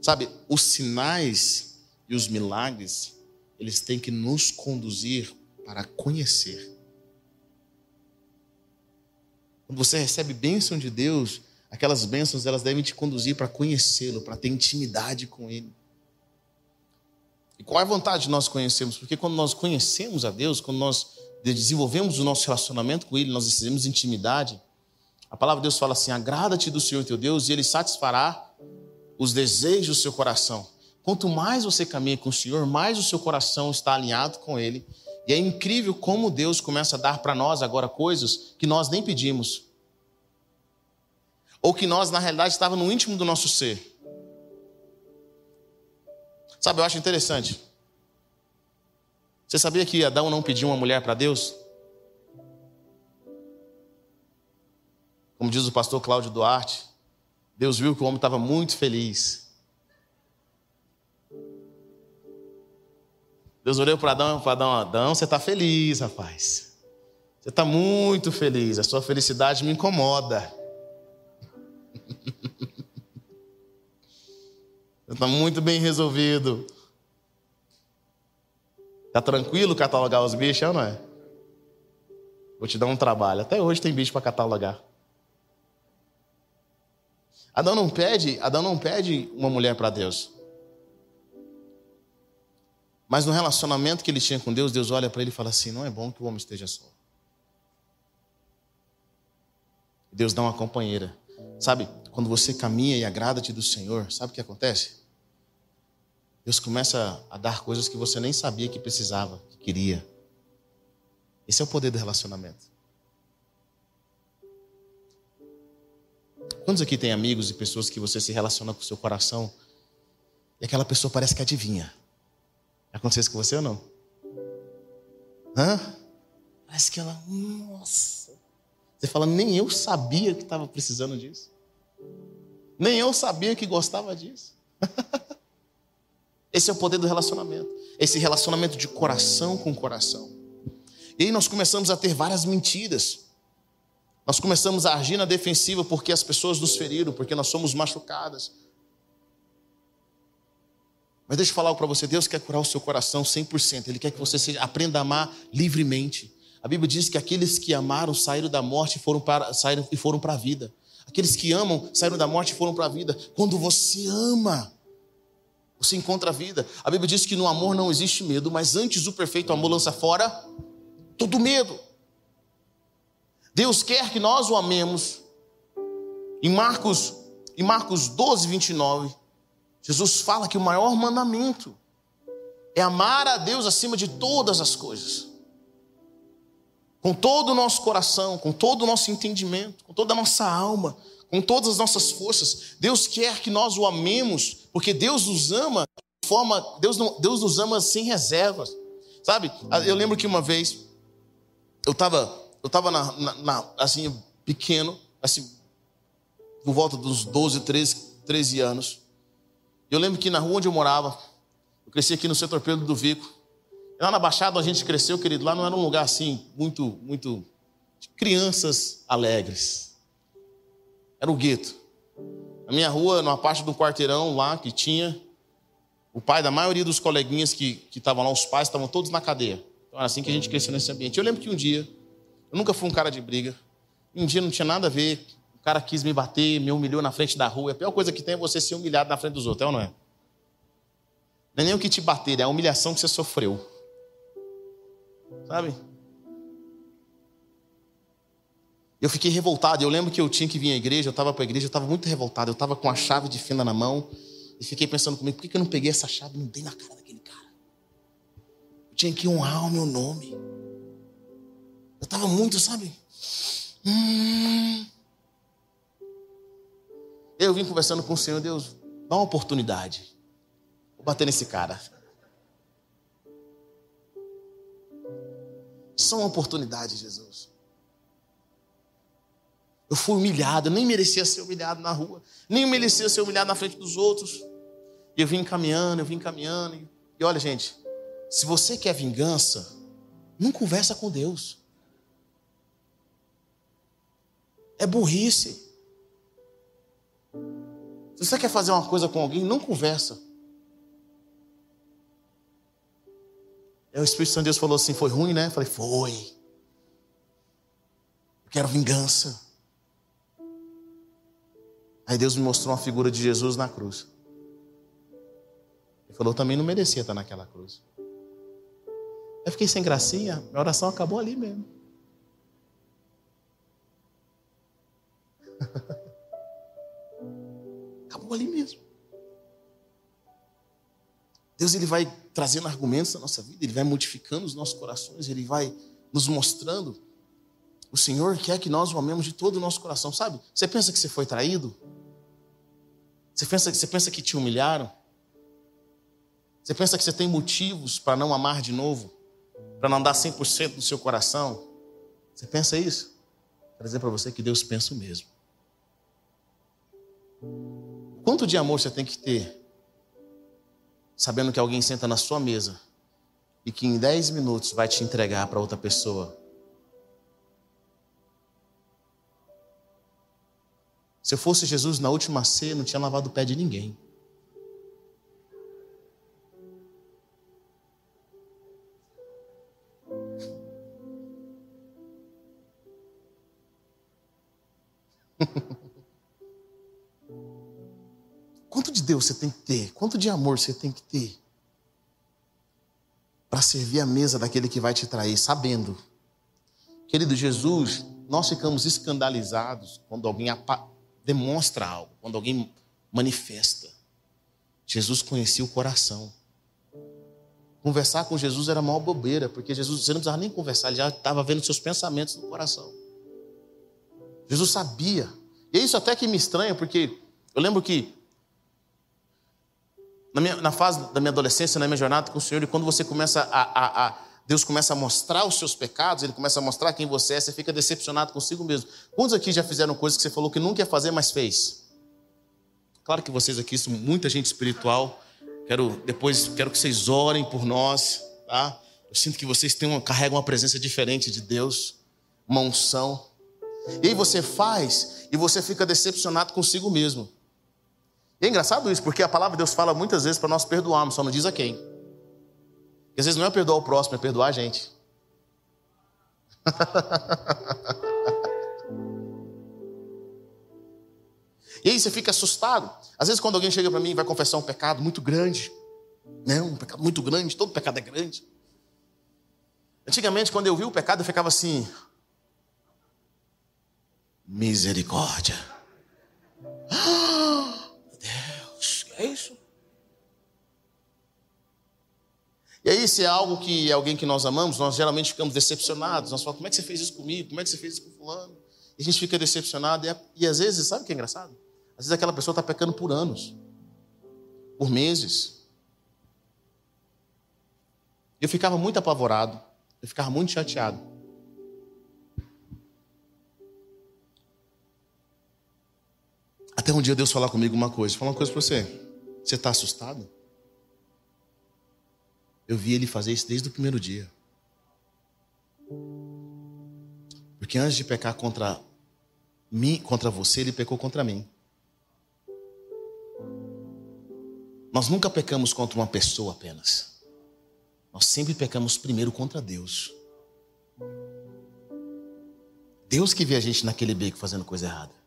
Sabe, os sinais e os milagres, eles têm que nos conduzir para conhecer. Quando você recebe bênção de Deus, aquelas bênçãos elas devem te conduzir para conhecê-lo, para ter intimidade com Ele. E qual é a vantagem de nós conhecermos? Porque quando nós conhecemos a Deus, quando nós desenvolvemos o nosso relacionamento com Ele, nós recebemos intimidade, a palavra de Deus fala assim: agrada-te do Senhor teu Deus e Ele satisfará os desejos do seu coração. Quanto mais você caminha com o Senhor, mais o seu coração está alinhado com Ele. E é incrível como Deus começa a dar para nós agora coisas que nós nem pedimos. Ou que nós, na realidade, estava no íntimo do nosso ser. Sabe, eu acho interessante. Você sabia que Adão não pediu uma mulher para Deus? Como diz o pastor Cláudio Duarte, Deus viu que o homem estava muito feliz. Deus olhou para Adão e Adão, Adão, você está feliz, rapaz. Você está muito feliz. A sua felicidade me incomoda. Você está muito bem resolvido. Está tranquilo catalogar os bichos, não é? Vou te dar um trabalho. Até hoje tem bicho para catalogar. Adão não pede, Adão não pede uma mulher para Deus. Mas no relacionamento que ele tinha com Deus, Deus olha para ele e fala assim: não é bom que o homem esteja só. Deus dá uma companheira. Sabe, quando você caminha e agrada-te do Senhor, sabe o que acontece? Deus começa a dar coisas que você nem sabia que precisava, que queria. Esse é o poder do relacionamento. Quantos aqui tem amigos e pessoas que você se relaciona com o seu coração e aquela pessoa parece que adivinha? Aconteceu isso com você ou não? Hã? Parece que ela, nossa. Você fala, nem eu sabia que estava precisando disso. Nem eu sabia que gostava disso. Esse é o poder do relacionamento. Esse relacionamento de coração com coração. E aí nós começamos a ter várias mentiras. Nós começamos a agir na defensiva porque as pessoas nos feriram, porque nós somos machucadas. Mas deixa eu falar algo para você: Deus quer curar o seu coração 100%. Ele quer que você aprenda a amar livremente. A Bíblia diz que aqueles que amaram saíram da morte e foram para, saíram, e foram para a vida. Aqueles que amam saíram da morte e foram para a vida. Quando você ama, você encontra a vida. A Bíblia diz que no amor não existe medo, mas antes o perfeito amor lança fora todo medo. Deus quer que nós o amemos. Em Marcos, em Marcos 12, 29, Jesus fala que o maior mandamento é amar a Deus acima de todas as coisas. Com todo o nosso coração, com todo o nosso entendimento, com toda a nossa alma, com todas as nossas forças. Deus quer que nós o amemos, porque Deus nos ama de forma, Deus, não, Deus nos ama sem reservas. Sabe? Eu lembro que uma vez eu estava eu estava na, na, na, assim, pequeno, assim, por volta dos 12, 13, 13 anos. Eu lembro que na rua onde eu morava, eu cresci aqui no setor Pedro do Vico. Lá na Baixada a gente cresceu, querido, lá não era um lugar assim, muito, muito, de crianças alegres. Era o gueto. Na minha rua, numa parte do quarteirão lá que tinha, o pai da maioria dos coleguinhas que estavam lá, os pais, estavam todos na cadeia. Então era assim que a gente cresceu nesse ambiente. Eu lembro que um dia, eu nunca fui um cara de briga. Um dia não tinha nada a ver. O cara quis me bater, me humilhou na frente da rua. A pior coisa que tem é você ser humilhado na frente dos outros, é ou não é? Não é nem o que te bater, é a humilhação que você sofreu. Sabe? Eu fiquei revoltado. Eu lembro que eu tinha que vir à igreja, eu estava para a igreja, eu estava muito revoltado. Eu estava com a chave de fenda na mão e fiquei pensando comigo: por que eu não peguei essa chave e não dei na cara daquele cara? Eu tinha que honrar o meu nome. Eu estava muito, sabe? Hum. Eu vim conversando com o Senhor, Deus, dá uma oportunidade. Vou bater nesse cara. Só uma oportunidade, Jesus. Eu fui humilhado, nem merecia ser humilhado na rua, nem merecia ser humilhado na frente dos outros. E eu vim caminhando, eu vim caminhando. E, e olha, gente, se você quer vingança, não conversa com Deus. É burrice. Se você quer fazer uma coisa com alguém, não conversa. Aí o Espírito Santo de Deus falou assim: foi ruim, né? Eu falei: foi. Eu quero vingança. Aí Deus me mostrou uma figura de Jesus na cruz. Ele falou: também não merecia estar naquela cruz. Eu fiquei sem gracinha, minha oração acabou ali mesmo. ali mesmo. Deus ele vai trazendo argumentos na nossa vida, ele vai modificando os nossos corações, ele vai nos mostrando. O Senhor quer que nós o amemos de todo o nosso coração, sabe? Você pensa que você foi traído? Você pensa, você pensa que te humilharam? Você pensa que você tem motivos para não amar de novo? Para não dar 100% do seu coração? Você pensa isso? Quero dizer para você que Deus pensa o mesmo. Quanto de amor você tem que ter sabendo que alguém senta na sua mesa e que em 10 minutos vai te entregar para outra pessoa. Se eu fosse Jesus na última ceia, não tinha lavado o pé de ninguém. Deus você tem que ter? Quanto de amor você tem que ter? Para servir a mesa daquele que vai te trair, sabendo. Querido Jesus, nós ficamos escandalizados quando alguém demonstra algo, quando alguém manifesta. Jesus conhecia o coração. Conversar com Jesus era maior bobeira, porque Jesus, você não precisava nem conversar, ele já estava vendo seus pensamentos no coração. Jesus sabia. E é isso até que me estranha, porque eu lembro que na, minha, na fase da minha adolescência, na minha jornada com o Senhor, e quando você começa a, a, a, Deus começa a mostrar os seus pecados, Ele começa a mostrar quem você é, você fica decepcionado consigo mesmo. Quantos aqui já fizeram coisas que você falou que nunca ia fazer, mas fez? Claro que vocês aqui muita gente espiritual. Quero depois quero que vocês orem por nós, tá? Eu sinto que vocês têm uma, carregam uma presença diferente de Deus, uma unção. E aí você faz e você fica decepcionado consigo mesmo. É engraçado isso, porque a palavra de Deus fala muitas vezes para nós perdoarmos, só não diz a quem. E às vezes não é perdoar o próximo, é perdoar a gente. e aí você fica assustado. Às vezes quando alguém chega para mim e vai confessar um pecado muito grande, né? um pecado muito grande, todo pecado é grande. Antigamente, quando eu vi o pecado, eu ficava assim: misericórdia. É isso. E aí, se é algo que é alguém que nós amamos, nós geralmente ficamos decepcionados. Nós falamos, como é que você fez isso comigo? Como é que você fez isso com fulano? E a gente fica decepcionado. E, é, e às vezes, sabe o que é engraçado? Às vezes aquela pessoa está pecando por anos, por meses. Eu ficava muito apavorado, eu ficava muito chateado. Até um dia Deus falar comigo uma coisa, falar uma coisa para você. Você está assustado? Eu vi ele fazer isso desde o primeiro dia. Porque antes de pecar contra mim, contra você, ele pecou contra mim. Nós nunca pecamos contra uma pessoa apenas. Nós sempre pecamos primeiro contra Deus. Deus que vê a gente naquele beco fazendo coisa errada.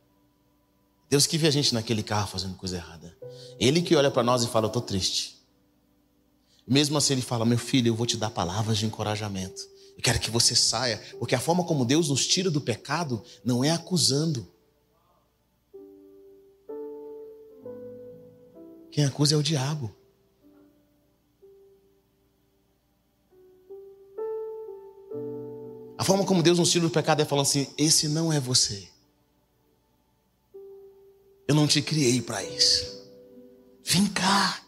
Deus que vê a gente naquele carro fazendo coisa errada. Ele que olha para nós e fala: Eu estou triste. Mesmo assim, ele fala: Meu filho, eu vou te dar palavras de encorajamento. Eu quero que você saia, porque a forma como Deus nos tira do pecado não é acusando. Quem acusa é o diabo. A forma como Deus nos tira do pecado é falando assim: Esse não é você. Eu não te criei para isso. Vem cá.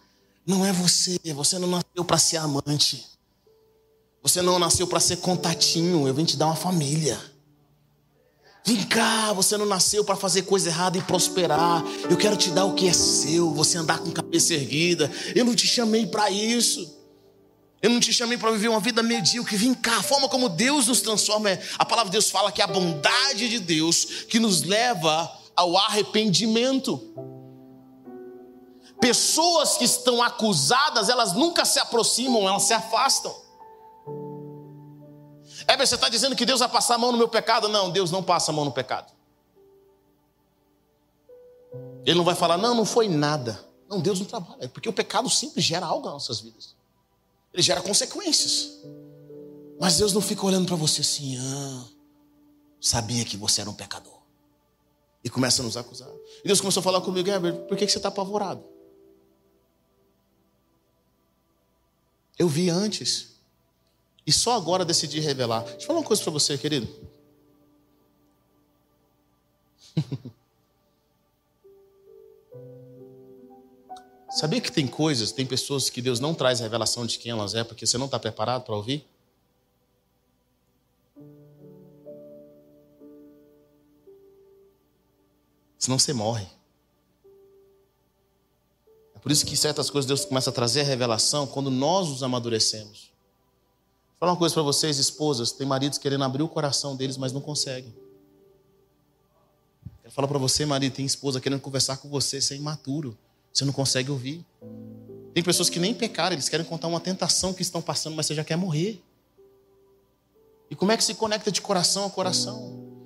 Não é você. Você não nasceu para ser amante. Você não nasceu para ser contatinho, eu vim te dar uma família. Vem cá, você não nasceu para fazer coisa errada e prosperar. Eu quero te dar o que é seu, você andar com cabeça erguida. Eu não te chamei para isso. Eu não te chamei para viver uma vida medíocre. Vem cá, a forma como Deus nos transforma. É, a palavra de Deus fala que é a bondade de Deus que nos leva ao arrependimento. Pessoas que estão acusadas, elas nunca se aproximam, elas se afastam. É, você está dizendo que Deus vai passar a mão no meu pecado? Não, Deus não passa a mão no pecado. Ele não vai falar, não, não foi nada. Não, Deus não trabalha, é porque o pecado sempre gera algo nas nossas vidas. Ele gera consequências. Mas Deus não fica olhando para você assim, ah, sabia que você era um pecador. E começa a nos acusar. E Deus começou a falar comigo, Herbert, por que você está apavorado? Eu vi antes. E só agora decidi revelar. Deixa eu falar uma coisa para você, querido. Sabia que tem coisas, tem pessoas que Deus não traz revelação de quem elas é porque você não está preparado para ouvir? Senão você morre. É por isso que certas coisas Deus começa a trazer a revelação quando nós os amadurecemos. Vou falar uma coisa para vocês, esposas: tem maridos querendo abrir o coração deles, mas não conseguem. Quero falar para você, marido, tem esposa querendo conversar com você, você é imaturo. Você não consegue ouvir. Tem pessoas que nem pecaram, eles querem contar uma tentação que estão passando, mas você já quer morrer. E como é que se conecta de coração a coração?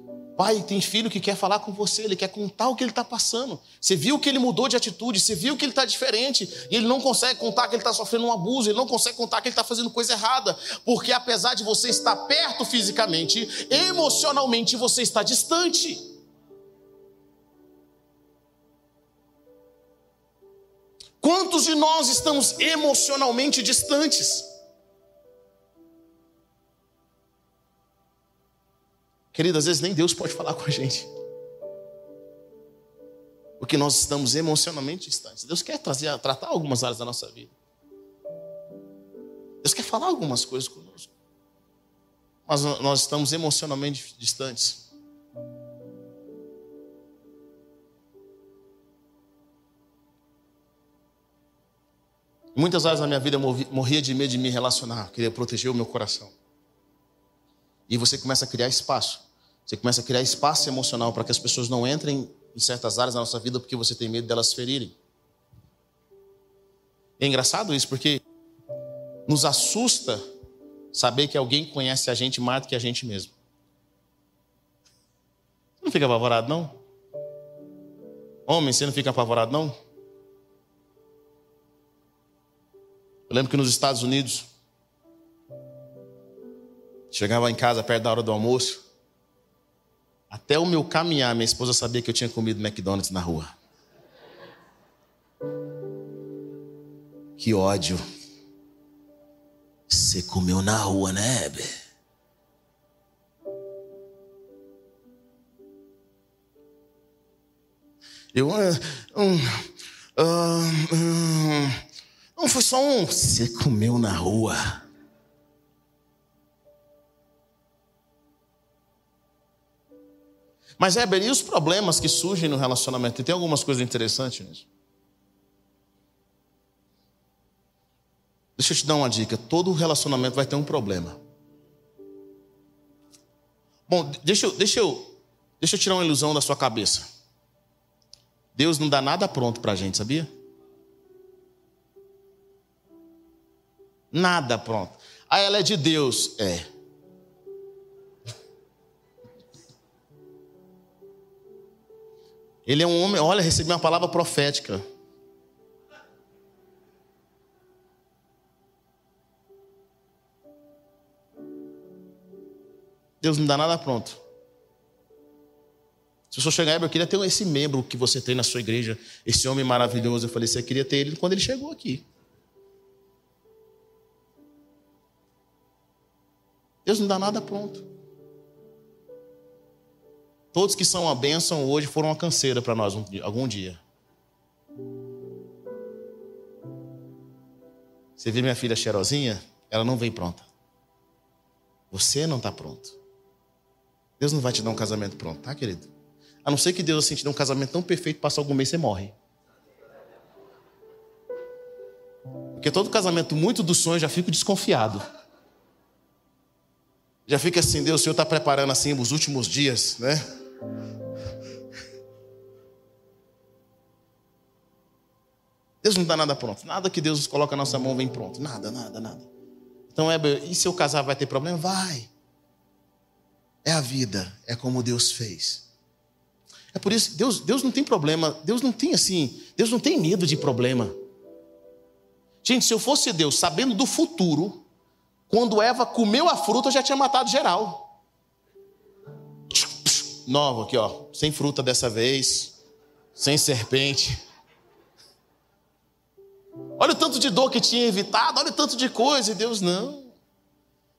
Pai, tem filho que quer falar com você, ele quer contar o que ele está passando. Você viu que ele mudou de atitude, você viu que ele está diferente, e ele não consegue contar que ele está sofrendo um abuso, ele não consegue contar que ele está fazendo coisa errada, porque apesar de você estar perto fisicamente, emocionalmente você está distante. Quantos de nós estamos emocionalmente distantes? Querido, às vezes nem Deus pode falar com a gente. Porque nós estamos emocionalmente distantes. Deus quer trazer, tratar algumas áreas da nossa vida. Deus quer falar algumas coisas conosco. Mas nós estamos emocionalmente distantes. Muitas áreas na minha vida eu morria de medo de me relacionar, queria proteger o meu coração. E você começa a criar espaço. Você começa a criar espaço emocional para que as pessoas não entrem em certas áreas da nossa vida porque você tem medo delas ferirem. É engraçado isso porque nos assusta saber que alguém conhece a gente mais do que a gente mesmo. Você não fica apavorado, não? Homem, você não fica apavorado, não? Eu lembro que nos Estados Unidos, chegava em casa perto da hora do almoço, até o meu caminhar, minha esposa sabia que eu tinha comido McDonald's na rua. Que ódio. Você comeu na rua, né, Heber? Eu. Uh, um, uh, um, não foi só um. Você comeu na rua. Mas, Heber, e os problemas que surgem no relacionamento? E tem algumas coisas interessantes nisso. Deixa eu te dar uma dica: todo relacionamento vai ter um problema. Bom, deixa eu, deixa eu, deixa eu tirar uma ilusão da sua cabeça. Deus não dá nada pronto para a gente, sabia? Nada pronto. Ah, ela é de Deus. É. Ele é um homem, olha, recebi uma palavra profética. Deus não dá nada pronto. Se eu chegar, eu queria ter esse membro que você tem na sua igreja, esse homem maravilhoso. Eu falei, você queria ter ele quando ele chegou aqui. Deus não dá nada pronto. Todos que são uma bênção hoje foram uma canseira para nós algum dia. Você vê minha filha cheirosinha? Ela não vem pronta. Você não está pronto. Deus não vai te dar um casamento pronto, tá, querido? A não ser que Deus assim, te dê um casamento tão perfeito, passa algum mês e você morre. Porque todo casamento muito do sonho já fico desconfiado. Já fica assim, Deus, o Senhor está preparando assim os últimos dias, né? Deus não dá nada pronto. Nada que Deus coloca na nossa mão vem pronto. Nada, nada, nada. Então, é, e se eu casar vai ter problema? Vai. É a vida, é como Deus fez. É por isso, Deus, Deus não tem problema, Deus não tem assim, Deus não tem medo de problema. Gente, se eu fosse Deus, sabendo do futuro, quando Eva comeu a fruta, eu já tinha matado geral. Novo aqui, ó, sem fruta dessa vez, sem serpente. Olha o tanto de dor que tinha evitado, olha o tanto de coisa, e Deus não.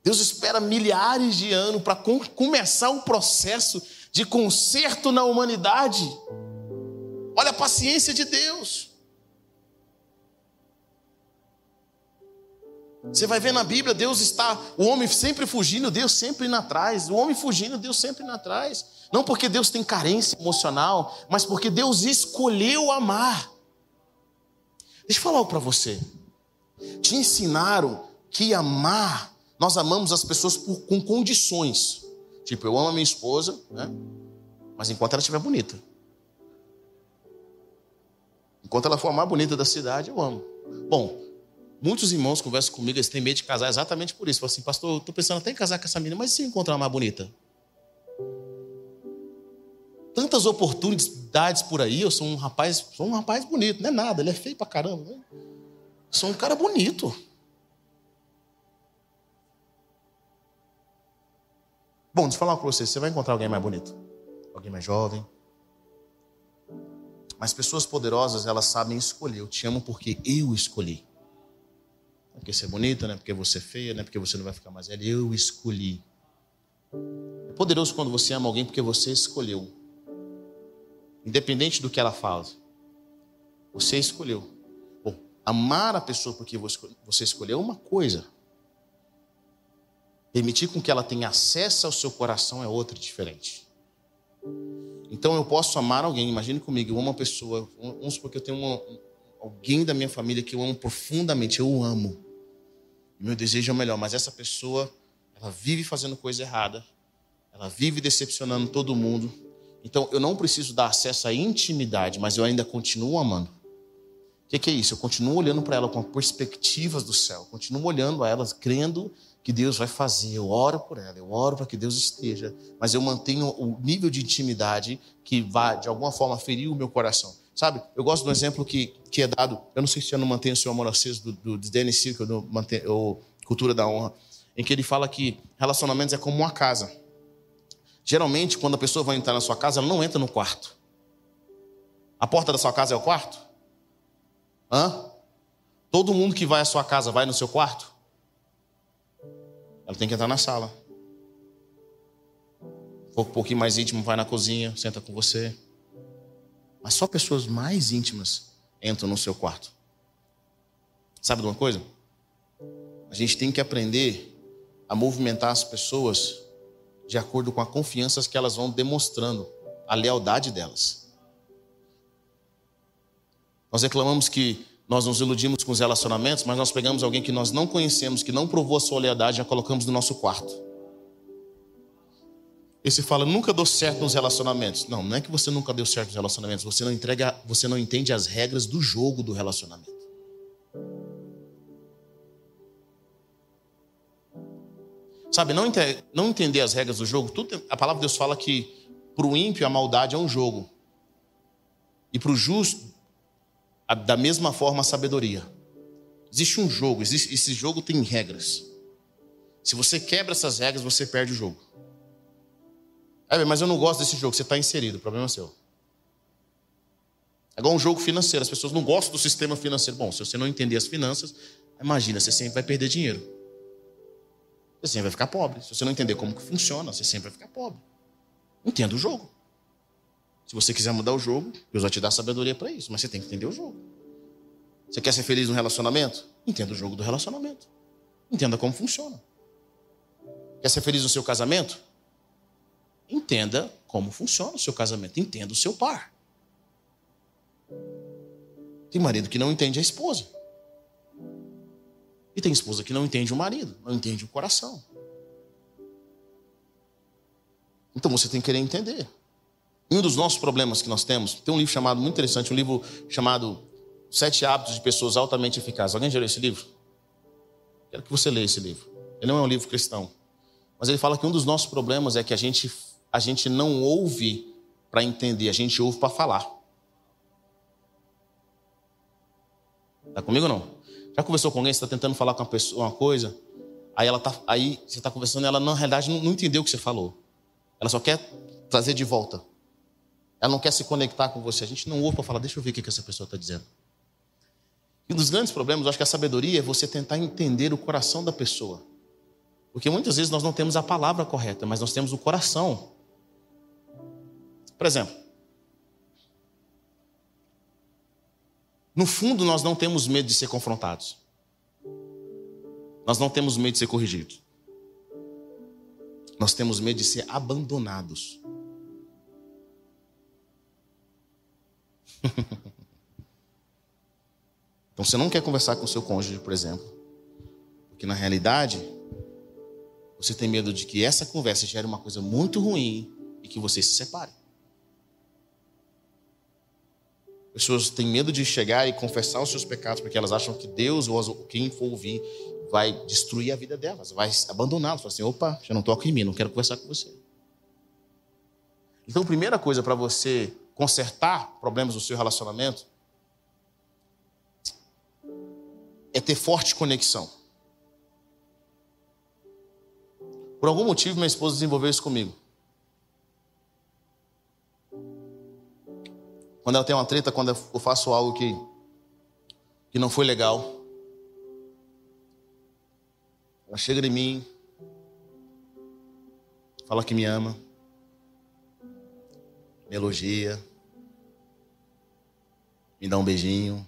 Deus espera milhares de anos para começar um processo de conserto na humanidade. Olha a paciência de Deus. Você vai ver na Bíblia, Deus está, o homem sempre fugindo, Deus sempre indo atrás. O homem fugindo, Deus sempre indo atrás. Não porque Deus tem carência emocional, mas porque Deus escolheu amar. Deixa eu falar algo para você. Te ensinaram que amar, nós amamos as pessoas por, com condições. Tipo, eu amo a minha esposa, né? Mas enquanto ela estiver bonita. Enquanto ela for a mais bonita da cidade, eu amo. Bom, muitos irmãos conversam comigo, eles têm medo de casar exatamente por isso. Falam assim, pastor, estou pensando até em casar com essa menina, mas e se eu encontrar uma mais bonita? tantas oportunidades por aí. Eu sou um rapaz, sou um rapaz bonito, não é nada, ele é feio pra caramba. Né? Sou um cara bonito. Bom, deixa eu falar com você, você vai encontrar alguém mais bonito, alguém mais jovem. Mas pessoas poderosas, elas sabem escolher. Eu te amo porque eu escolhi. Não é porque você é bonita, não é porque você é feia, não é porque você não vai ficar mais velha. Eu escolhi. É poderoso quando você ama alguém porque você escolheu. Independente do que ela faz. Você escolheu. Bom, amar a pessoa porque você escolheu é uma coisa. Permitir com que ela tenha acesso ao seu coração é outra diferente. Então eu posso amar alguém, imagine comigo, eu amo uma pessoa, vamos supor que eu tenho uma, alguém da minha família que eu amo profundamente, eu amo. Meu desejo é o melhor, mas essa pessoa, ela vive fazendo coisa errada, ela vive decepcionando todo mundo, então eu não preciso dar acesso à intimidade, mas eu ainda continuo amando. O que, que, é isso? Eu continuo olhando para ela com perspectivas do céu, continuo olhando a elas, crendo que Deus vai fazer. Eu oro por ela, eu oro para que Deus esteja, mas eu mantenho o nível de intimidade que vai, de alguma forma, ferir o meu coração. Sabe, eu gosto do exemplo que, que é dado, eu não sei se eu não mantenho o seu amor aceso, do, do, do Dennis Circle, do, do Cultura da Honra, em que ele fala que relacionamentos é como uma casa. Geralmente, quando a pessoa vai entrar na sua casa, ela não entra no quarto. A porta da sua casa é o quarto? Hã? Todo mundo que vai à sua casa vai no seu quarto? Ela tem que entrar na sala. Um pouquinho mais íntimo, vai na cozinha, senta com você. Mas só pessoas mais íntimas entram no seu quarto. Sabe de uma coisa? A gente tem que aprender a movimentar as pessoas de acordo com a confiança que elas vão demonstrando, a lealdade delas. Nós reclamamos que nós nos iludimos com os relacionamentos, mas nós pegamos alguém que nós não conhecemos, que não provou a sua lealdade, já colocamos no nosso quarto. E se fala, nunca deu certo nos relacionamentos. Não, não é que você nunca deu certo nos relacionamentos, você não entrega, você não entende as regras do jogo do relacionamento. Sabe, não, ente não entender as regras do jogo, tudo, a palavra de Deus fala que para o ímpio a maldade é um jogo. E para o justo, a, da mesma forma, a sabedoria. Existe um jogo, existe, esse jogo tem regras. Se você quebra essas regras, você perde o jogo. É, mas eu não gosto desse jogo, você está inserido, o problema é seu. É igual um jogo financeiro, as pessoas não gostam do sistema financeiro. Bom, se você não entender as finanças, imagina, você sempre vai perder dinheiro você sempre vai ficar pobre. Se você não entender como que funciona, você sempre vai ficar pobre. Entenda o jogo. Se você quiser mudar o jogo, Deus vai te dar sabedoria para isso, mas você tem que entender o jogo. Você quer ser feliz no relacionamento? Entenda o jogo do relacionamento. Entenda como funciona. Quer ser feliz no seu casamento? Entenda como funciona o seu casamento, entenda o seu par. Tem marido que não entende a esposa. E tem esposa que não entende o marido, não entende o coração. Então você tem que querer entender. Um dos nossos problemas que nós temos, tem um livro chamado, muito interessante, um livro chamado Sete Hábitos de Pessoas Altamente Eficazes. Alguém já leu esse livro? Quero que você leia esse livro. Ele não é um livro cristão. Mas ele fala que um dos nossos problemas é que a gente, a gente não ouve para entender, a gente ouve para falar. Está comigo não? Já conversou com alguém, você está tentando falar com uma pessoa uma coisa, aí ela tá, aí você está conversando e ela, na realidade, não, não entendeu o que você falou. Ela só quer trazer de volta. Ela não quer se conectar com você. A gente não ouve para falar, deixa eu ver o que essa pessoa está dizendo. E um dos grandes problemas, eu acho que a sabedoria é você tentar entender o coração da pessoa. Porque muitas vezes nós não temos a palavra correta, mas nós temos o coração. Por exemplo, no fundo nós não temos medo de ser confrontados. Nós não temos medo de ser corrigidos. Nós temos medo de ser abandonados. então você não quer conversar com seu cônjuge, por exemplo, porque na realidade você tem medo de que essa conversa gere uma coisa muito ruim e que você se separe. Pessoas têm medo de chegar e confessar os seus pecados porque elas acham que Deus ou quem for ouvir vai destruir a vida delas, vai abandoná-las. Assim: opa, já não toca em mim, não quero conversar com você. Então, a primeira coisa para você consertar problemas do seu relacionamento é ter forte conexão. Por algum motivo, minha esposa desenvolveu isso comigo. Quando ela tem uma treta, quando eu faço algo que, que não foi legal, ela chega em mim, fala que me ama, me elogia, me dá um beijinho.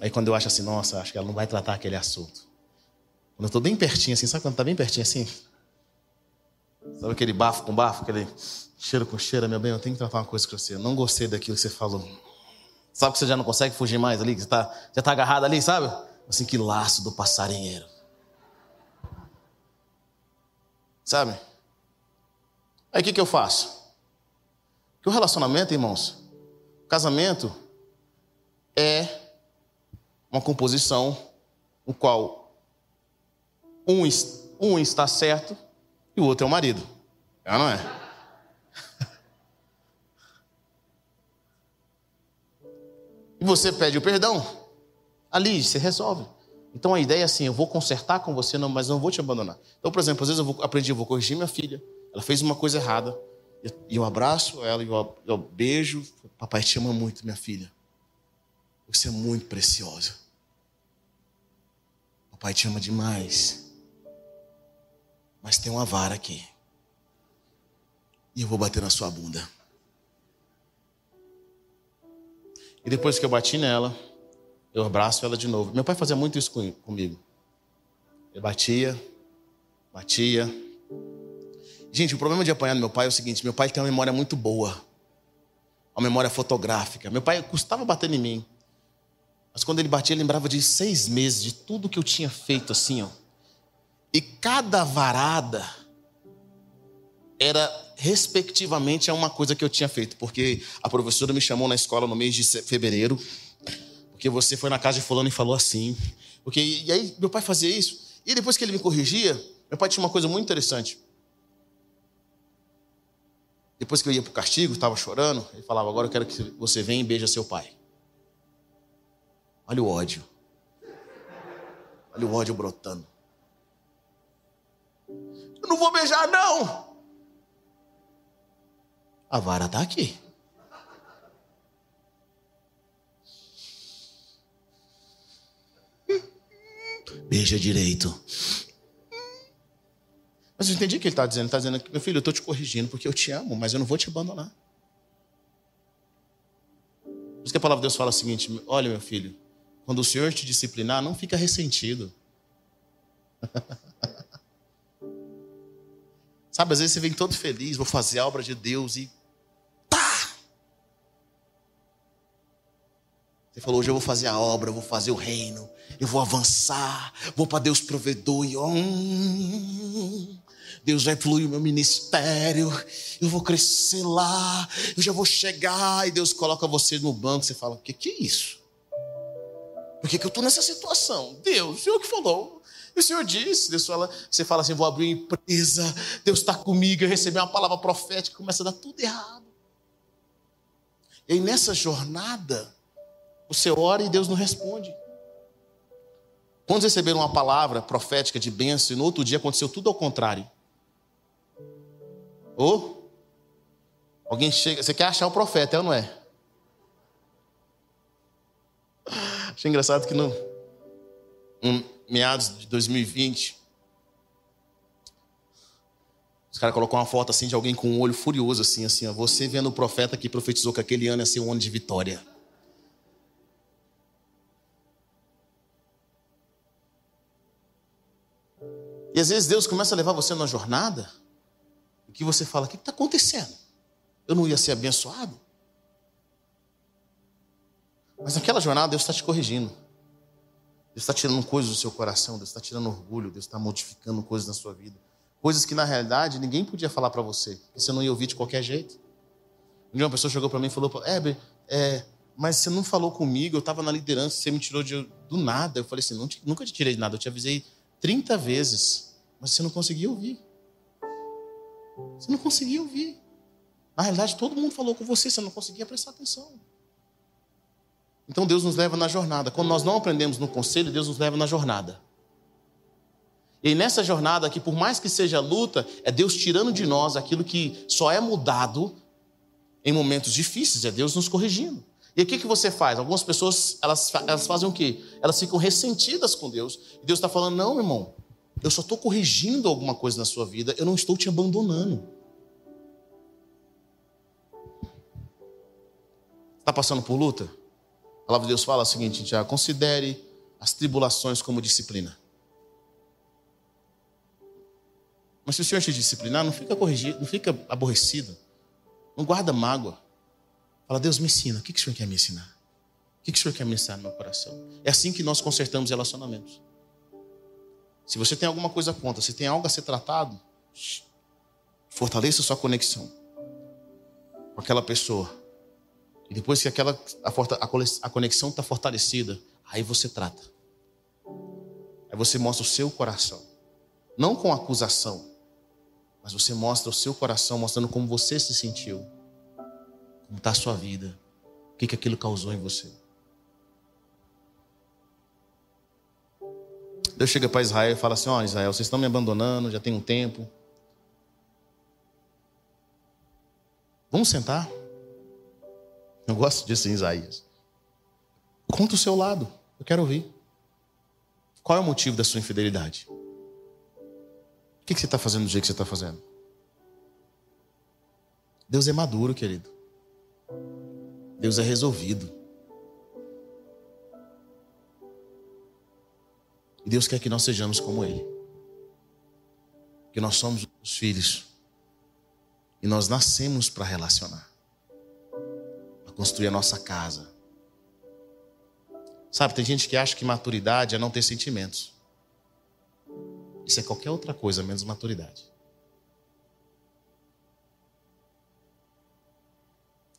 Aí quando eu acho assim, nossa, acho que ela não vai tratar aquele assunto. Quando eu estou bem pertinho assim, sabe quando está bem pertinho assim? Sabe aquele bafo com bafo, aquele cheiro com cheiro, meu bem, eu tenho que tratar uma coisa com você. Eu não gostei daquilo que você falou. Sabe que você já não consegue fugir mais ali, que você está já tá agarrado ali, sabe? Assim, que laço do passarinheiro. Sabe? Aí o que, que eu faço? Que o relacionamento, irmãos, casamento é uma composição no qual um, um está certo e o outro é o marido. É não é? E você pede o perdão, ali você resolve. Então a ideia é assim: eu vou consertar com você, mas não vou te abandonar. Então, por exemplo, às vezes eu vou, aprendi, eu vou corrigir minha filha. Ela fez uma coisa errada. E eu abraço ela, e eu, eu beijo. Papai te ama muito, minha filha. Você é muito preciosa. Papai te ama demais. Mas tem uma vara aqui. E eu vou bater na sua bunda. E depois que eu bati nela, eu abraço ela de novo. Meu pai fazia muito isso comigo. Ele batia, batia. Gente, o problema de apanhar meu pai é o seguinte: meu pai tem uma memória muito boa, uma memória fotográfica. Meu pai custava bater em mim, mas quando ele batia, ele lembrava de seis meses, de tudo que eu tinha feito assim, ó. E cada varada era respectivamente a uma coisa que eu tinha feito, porque a professora me chamou na escola no mês de fevereiro, porque você foi na casa de fulano e falou assim. Porque e aí meu pai fazia isso, e depois que ele me corrigia, meu pai tinha uma coisa muito interessante. Depois que eu ia para o castigo, estava chorando, ele falava: Agora eu quero que você venha e beija seu pai. Olha o ódio. Olha o ódio brotando. Eu não vou beijar, não. A vara está aqui. Beija direito. Mas eu entendi o que ele está dizendo. Ele está dizendo que, meu filho, eu estou te corrigindo porque eu te amo, mas eu não vou te abandonar. Por isso que a palavra de Deus fala o seguinte: olha, meu filho, quando o Senhor te disciplinar, não fica ressentido. Sabe, às vezes você vem todo feliz, vou fazer a obra de Deus e pá! Você falou, hoje eu vou fazer a obra, eu vou fazer o reino, eu vou avançar, vou para Deus provedor e hum, Deus vai fluir o meu ministério, eu vou crescer lá, eu já vou chegar, e Deus coloca você no banco, você fala, o que, que é isso? Por que, que eu estou nessa situação? Deus, o Senhor que falou. E o Senhor disse, Deus fala, você fala assim, vou abrir uma empresa, Deus está comigo, eu recebi uma palavra profética, começa a dar tudo errado. E aí nessa jornada, você ora e Deus não responde. Quando receberam uma palavra profética de bênção e no outro dia aconteceu tudo ao contrário. Ou alguém chega, você quer achar o profeta, é ou não é? Achei engraçado que no um, meados de 2020, os caras colocou uma foto assim de alguém com um olho furioso, assim, assim, ó, você vendo o profeta que profetizou que aquele ano ia ser um ano de vitória. E às vezes Deus começa a levar você numa jornada em que você fala: o que está acontecendo? Eu não ia ser abençoado? Mas naquela jornada Deus está te corrigindo. Deus está tirando coisas do seu coração, Deus está tirando orgulho, Deus está modificando coisas na sua vida. Coisas que na realidade ninguém podia falar para você, porque você não ia ouvir de qualquer jeito. Um uma pessoa chegou para mim e falou: Heber, é, mas você não falou comigo, eu estava na liderança, você me tirou de, do nada. Eu falei assim: nunca te tirei de nada, eu te avisei 30 vezes, mas você não conseguia ouvir. Você não conseguia ouvir. Na realidade, todo mundo falou com você, você não conseguia prestar atenção. Então Deus nos leva na jornada. Quando nós não aprendemos no conselho, Deus nos leva na jornada. E nessa jornada aqui, por mais que seja luta, é Deus tirando de nós aquilo que só é mudado em momentos difíceis, é Deus nos corrigindo. E o que, que você faz? Algumas pessoas, elas, elas fazem o quê? Elas ficam ressentidas com Deus. E Deus está falando, não, irmão, eu só estou corrigindo alguma coisa na sua vida, eu não estou te abandonando. Está passando por luta? Palavra de Deus fala o seguinte, já considere as tribulações como disciplina. Mas se o Senhor te disciplinar, não fica corrigido, não fica aborrecido, não guarda mágoa. Fala, Deus me ensina, o que, que o Senhor quer me ensinar? O que, que o Senhor quer me ensinar no meu coração? É assim que nós consertamos relacionamentos. Se você tem alguma coisa contra, se tem algo a ser tratado, fortaleça sua conexão com aquela pessoa. E depois que aquela, a, a conexão está fortalecida, aí você trata. Aí você mostra o seu coração. Não com acusação, mas você mostra o seu coração, mostrando como você se sentiu, como está a sua vida, o que, que aquilo causou em você. Deus chega para Israel e fala assim: Ó, oh, Israel, vocês estão me abandonando, já tem um tempo. Vamos sentar? Eu gosto disso em Isaías. Conta o seu lado, eu quero ouvir. Qual é o motivo da sua infidelidade? O que você está fazendo do jeito que você está fazendo? Deus é maduro, querido. Deus é resolvido. E Deus quer que nós sejamos como Ele. Que nós somos os filhos. E nós nascemos para relacionar. Construir a nossa casa. Sabe, tem gente que acha que maturidade é não ter sentimentos. Isso é qualquer outra coisa menos maturidade.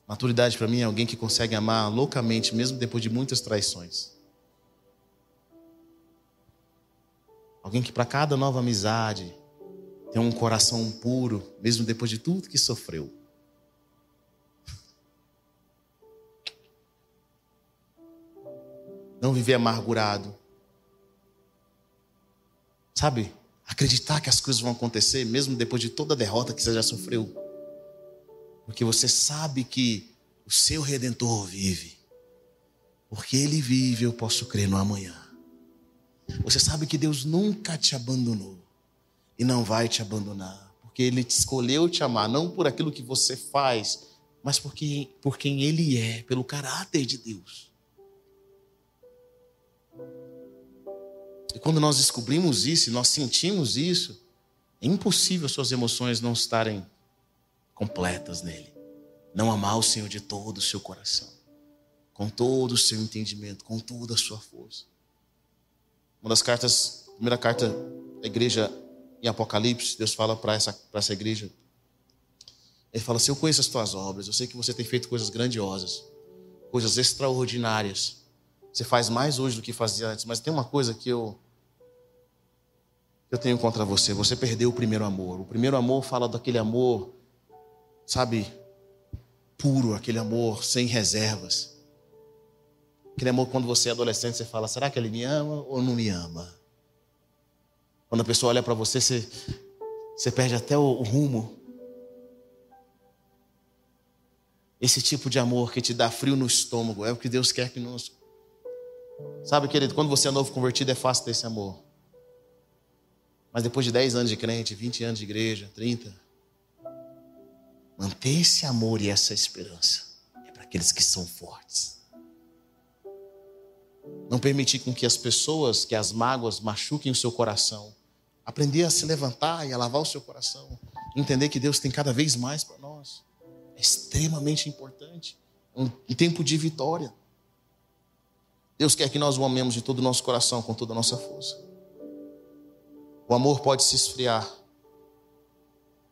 Maturidade para mim é alguém que consegue amar loucamente, mesmo depois de muitas traições. Alguém que para cada nova amizade tem um coração puro, mesmo depois de tudo que sofreu. Não viver amargurado. Sabe? Acreditar que as coisas vão acontecer mesmo depois de toda a derrota que você já sofreu. Porque você sabe que o seu redentor vive. Porque ele vive, eu posso crer no amanhã. Você sabe que Deus nunca te abandonou e não vai te abandonar, porque Ele te escolheu te amar, não por aquilo que você faz, mas porque, por quem Ele é, pelo caráter de Deus. E quando nós descobrimos isso, nós sentimos isso, é impossível suas emoções não estarem completas nele. Não amar o Senhor de todo o seu coração, com todo o seu entendimento, com toda a sua força. Uma das cartas, primeira carta da igreja em Apocalipse, Deus fala para essa, essa igreja. Ele fala assim: Eu conheço as tuas obras, eu sei que você tem feito coisas grandiosas, coisas extraordinárias. Você faz mais hoje do que fazia antes, mas tem uma coisa que eu eu tenho contra você. Você perdeu o primeiro amor. O primeiro amor fala daquele amor, sabe, puro, aquele amor sem reservas. Aquele amor quando você é adolescente, você fala: será que ele me ama ou não me ama? Quando a pessoa olha para você, você, você perde até o, o rumo. Esse tipo de amor que te dá frio no estômago é o que Deus quer que nos. Sabe, querido, quando você é novo convertido é fácil ter esse amor. Mas depois de 10 anos de crente, 20 anos de igreja, 30, manter esse amor e essa esperança é para aqueles que são fortes. Não permitir com que as pessoas, que as mágoas machuquem o seu coração. Aprender a se levantar e a lavar o seu coração. Entender que Deus tem cada vez mais para nós. É extremamente importante. Um tempo de vitória. Deus quer que nós o amemos de todo o nosso coração, com toda a nossa força. O amor pode se esfriar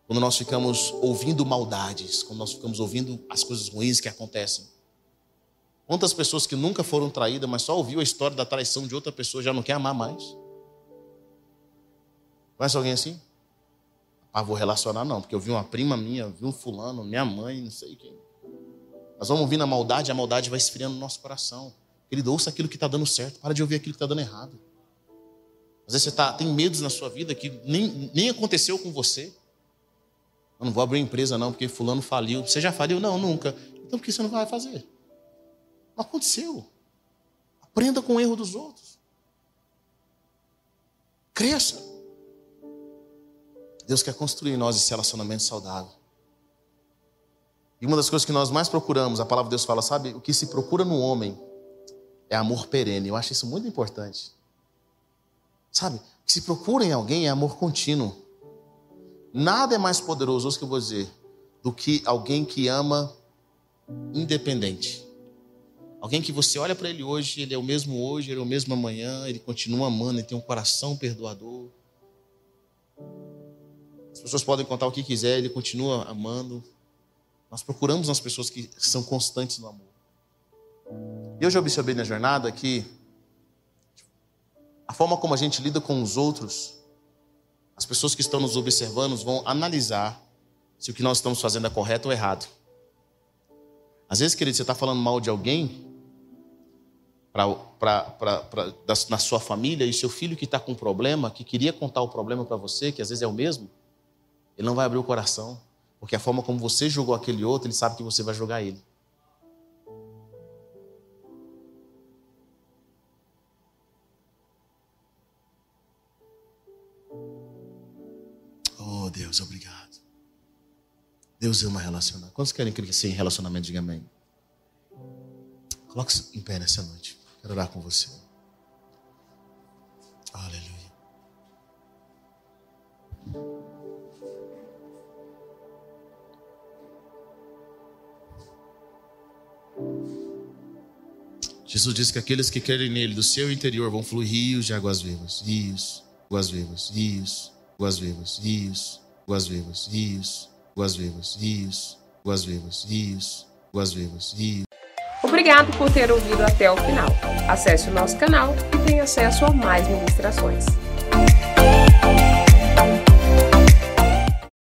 quando nós ficamos ouvindo maldades, quando nós ficamos ouvindo as coisas ruins que acontecem. Quantas pessoas que nunca foram traídas, mas só ouviu a história da traição de outra pessoa já não quer amar mais? Conhece alguém assim? Ah, vou relacionar não, porque eu vi uma prima minha, vi um fulano, minha mãe, não sei quem. Nós vamos ouvir a maldade, a maldade vai esfriando no nosso coração. Querido, ouça aquilo que está dando certo, para de ouvir aquilo que está dando errado. Às vezes você tá, tem medos na sua vida que nem, nem aconteceu com você. Eu não vou abrir empresa não, porque fulano faliu. Você já faliu? Não, nunca. Então por que você não vai fazer? Não aconteceu. Aprenda com o erro dos outros. Cresça. Deus quer construir em nós esse relacionamento saudável. E uma das coisas que nós mais procuramos, a palavra de Deus fala, sabe? O que se procura no homem é amor perene. Eu acho isso muito importante. Sabe? Que se procura em alguém é amor contínuo. Nada é mais poderoso, isso que eu vou dizer, do que alguém que ama independente. Alguém que você olha para ele hoje, ele é o mesmo hoje, ele é o mesmo amanhã, ele continua amando, ele tem um coração perdoador. As pessoas podem contar o que quiser, ele continua amando. Nós procuramos nas pessoas que são constantes no amor. E eu já observei na jornada que a forma como a gente lida com os outros, as pessoas que estão nos observando vão analisar se o que nós estamos fazendo é correto ou errado. Às vezes, querido, você está falando mal de alguém pra, pra, pra, pra, na sua família e seu filho que está com um problema, que queria contar o problema para você, que às vezes é o mesmo, ele não vai abrir o coração, porque a forma como você julgou aquele outro, ele sabe que você vai julgar ele. Deus, obrigado. Deus ama relacionar. Quantos querem crescer em relacionamento? Diga amém. Coloque-se em pé nessa noite. Quero orar com você. Aleluia. Jesus disse que aqueles que querem nele, do seu interior, vão fluir rios de águas vivas. Rios, águas vivas, rios, águas vivas, rios, águas vivas, rios, águas vivas, rios, águas vivas, rios, águas vivas, rios. Obrigado por ter ouvido até o final. Acesse o nosso canal e tenha acesso a mais ministrações.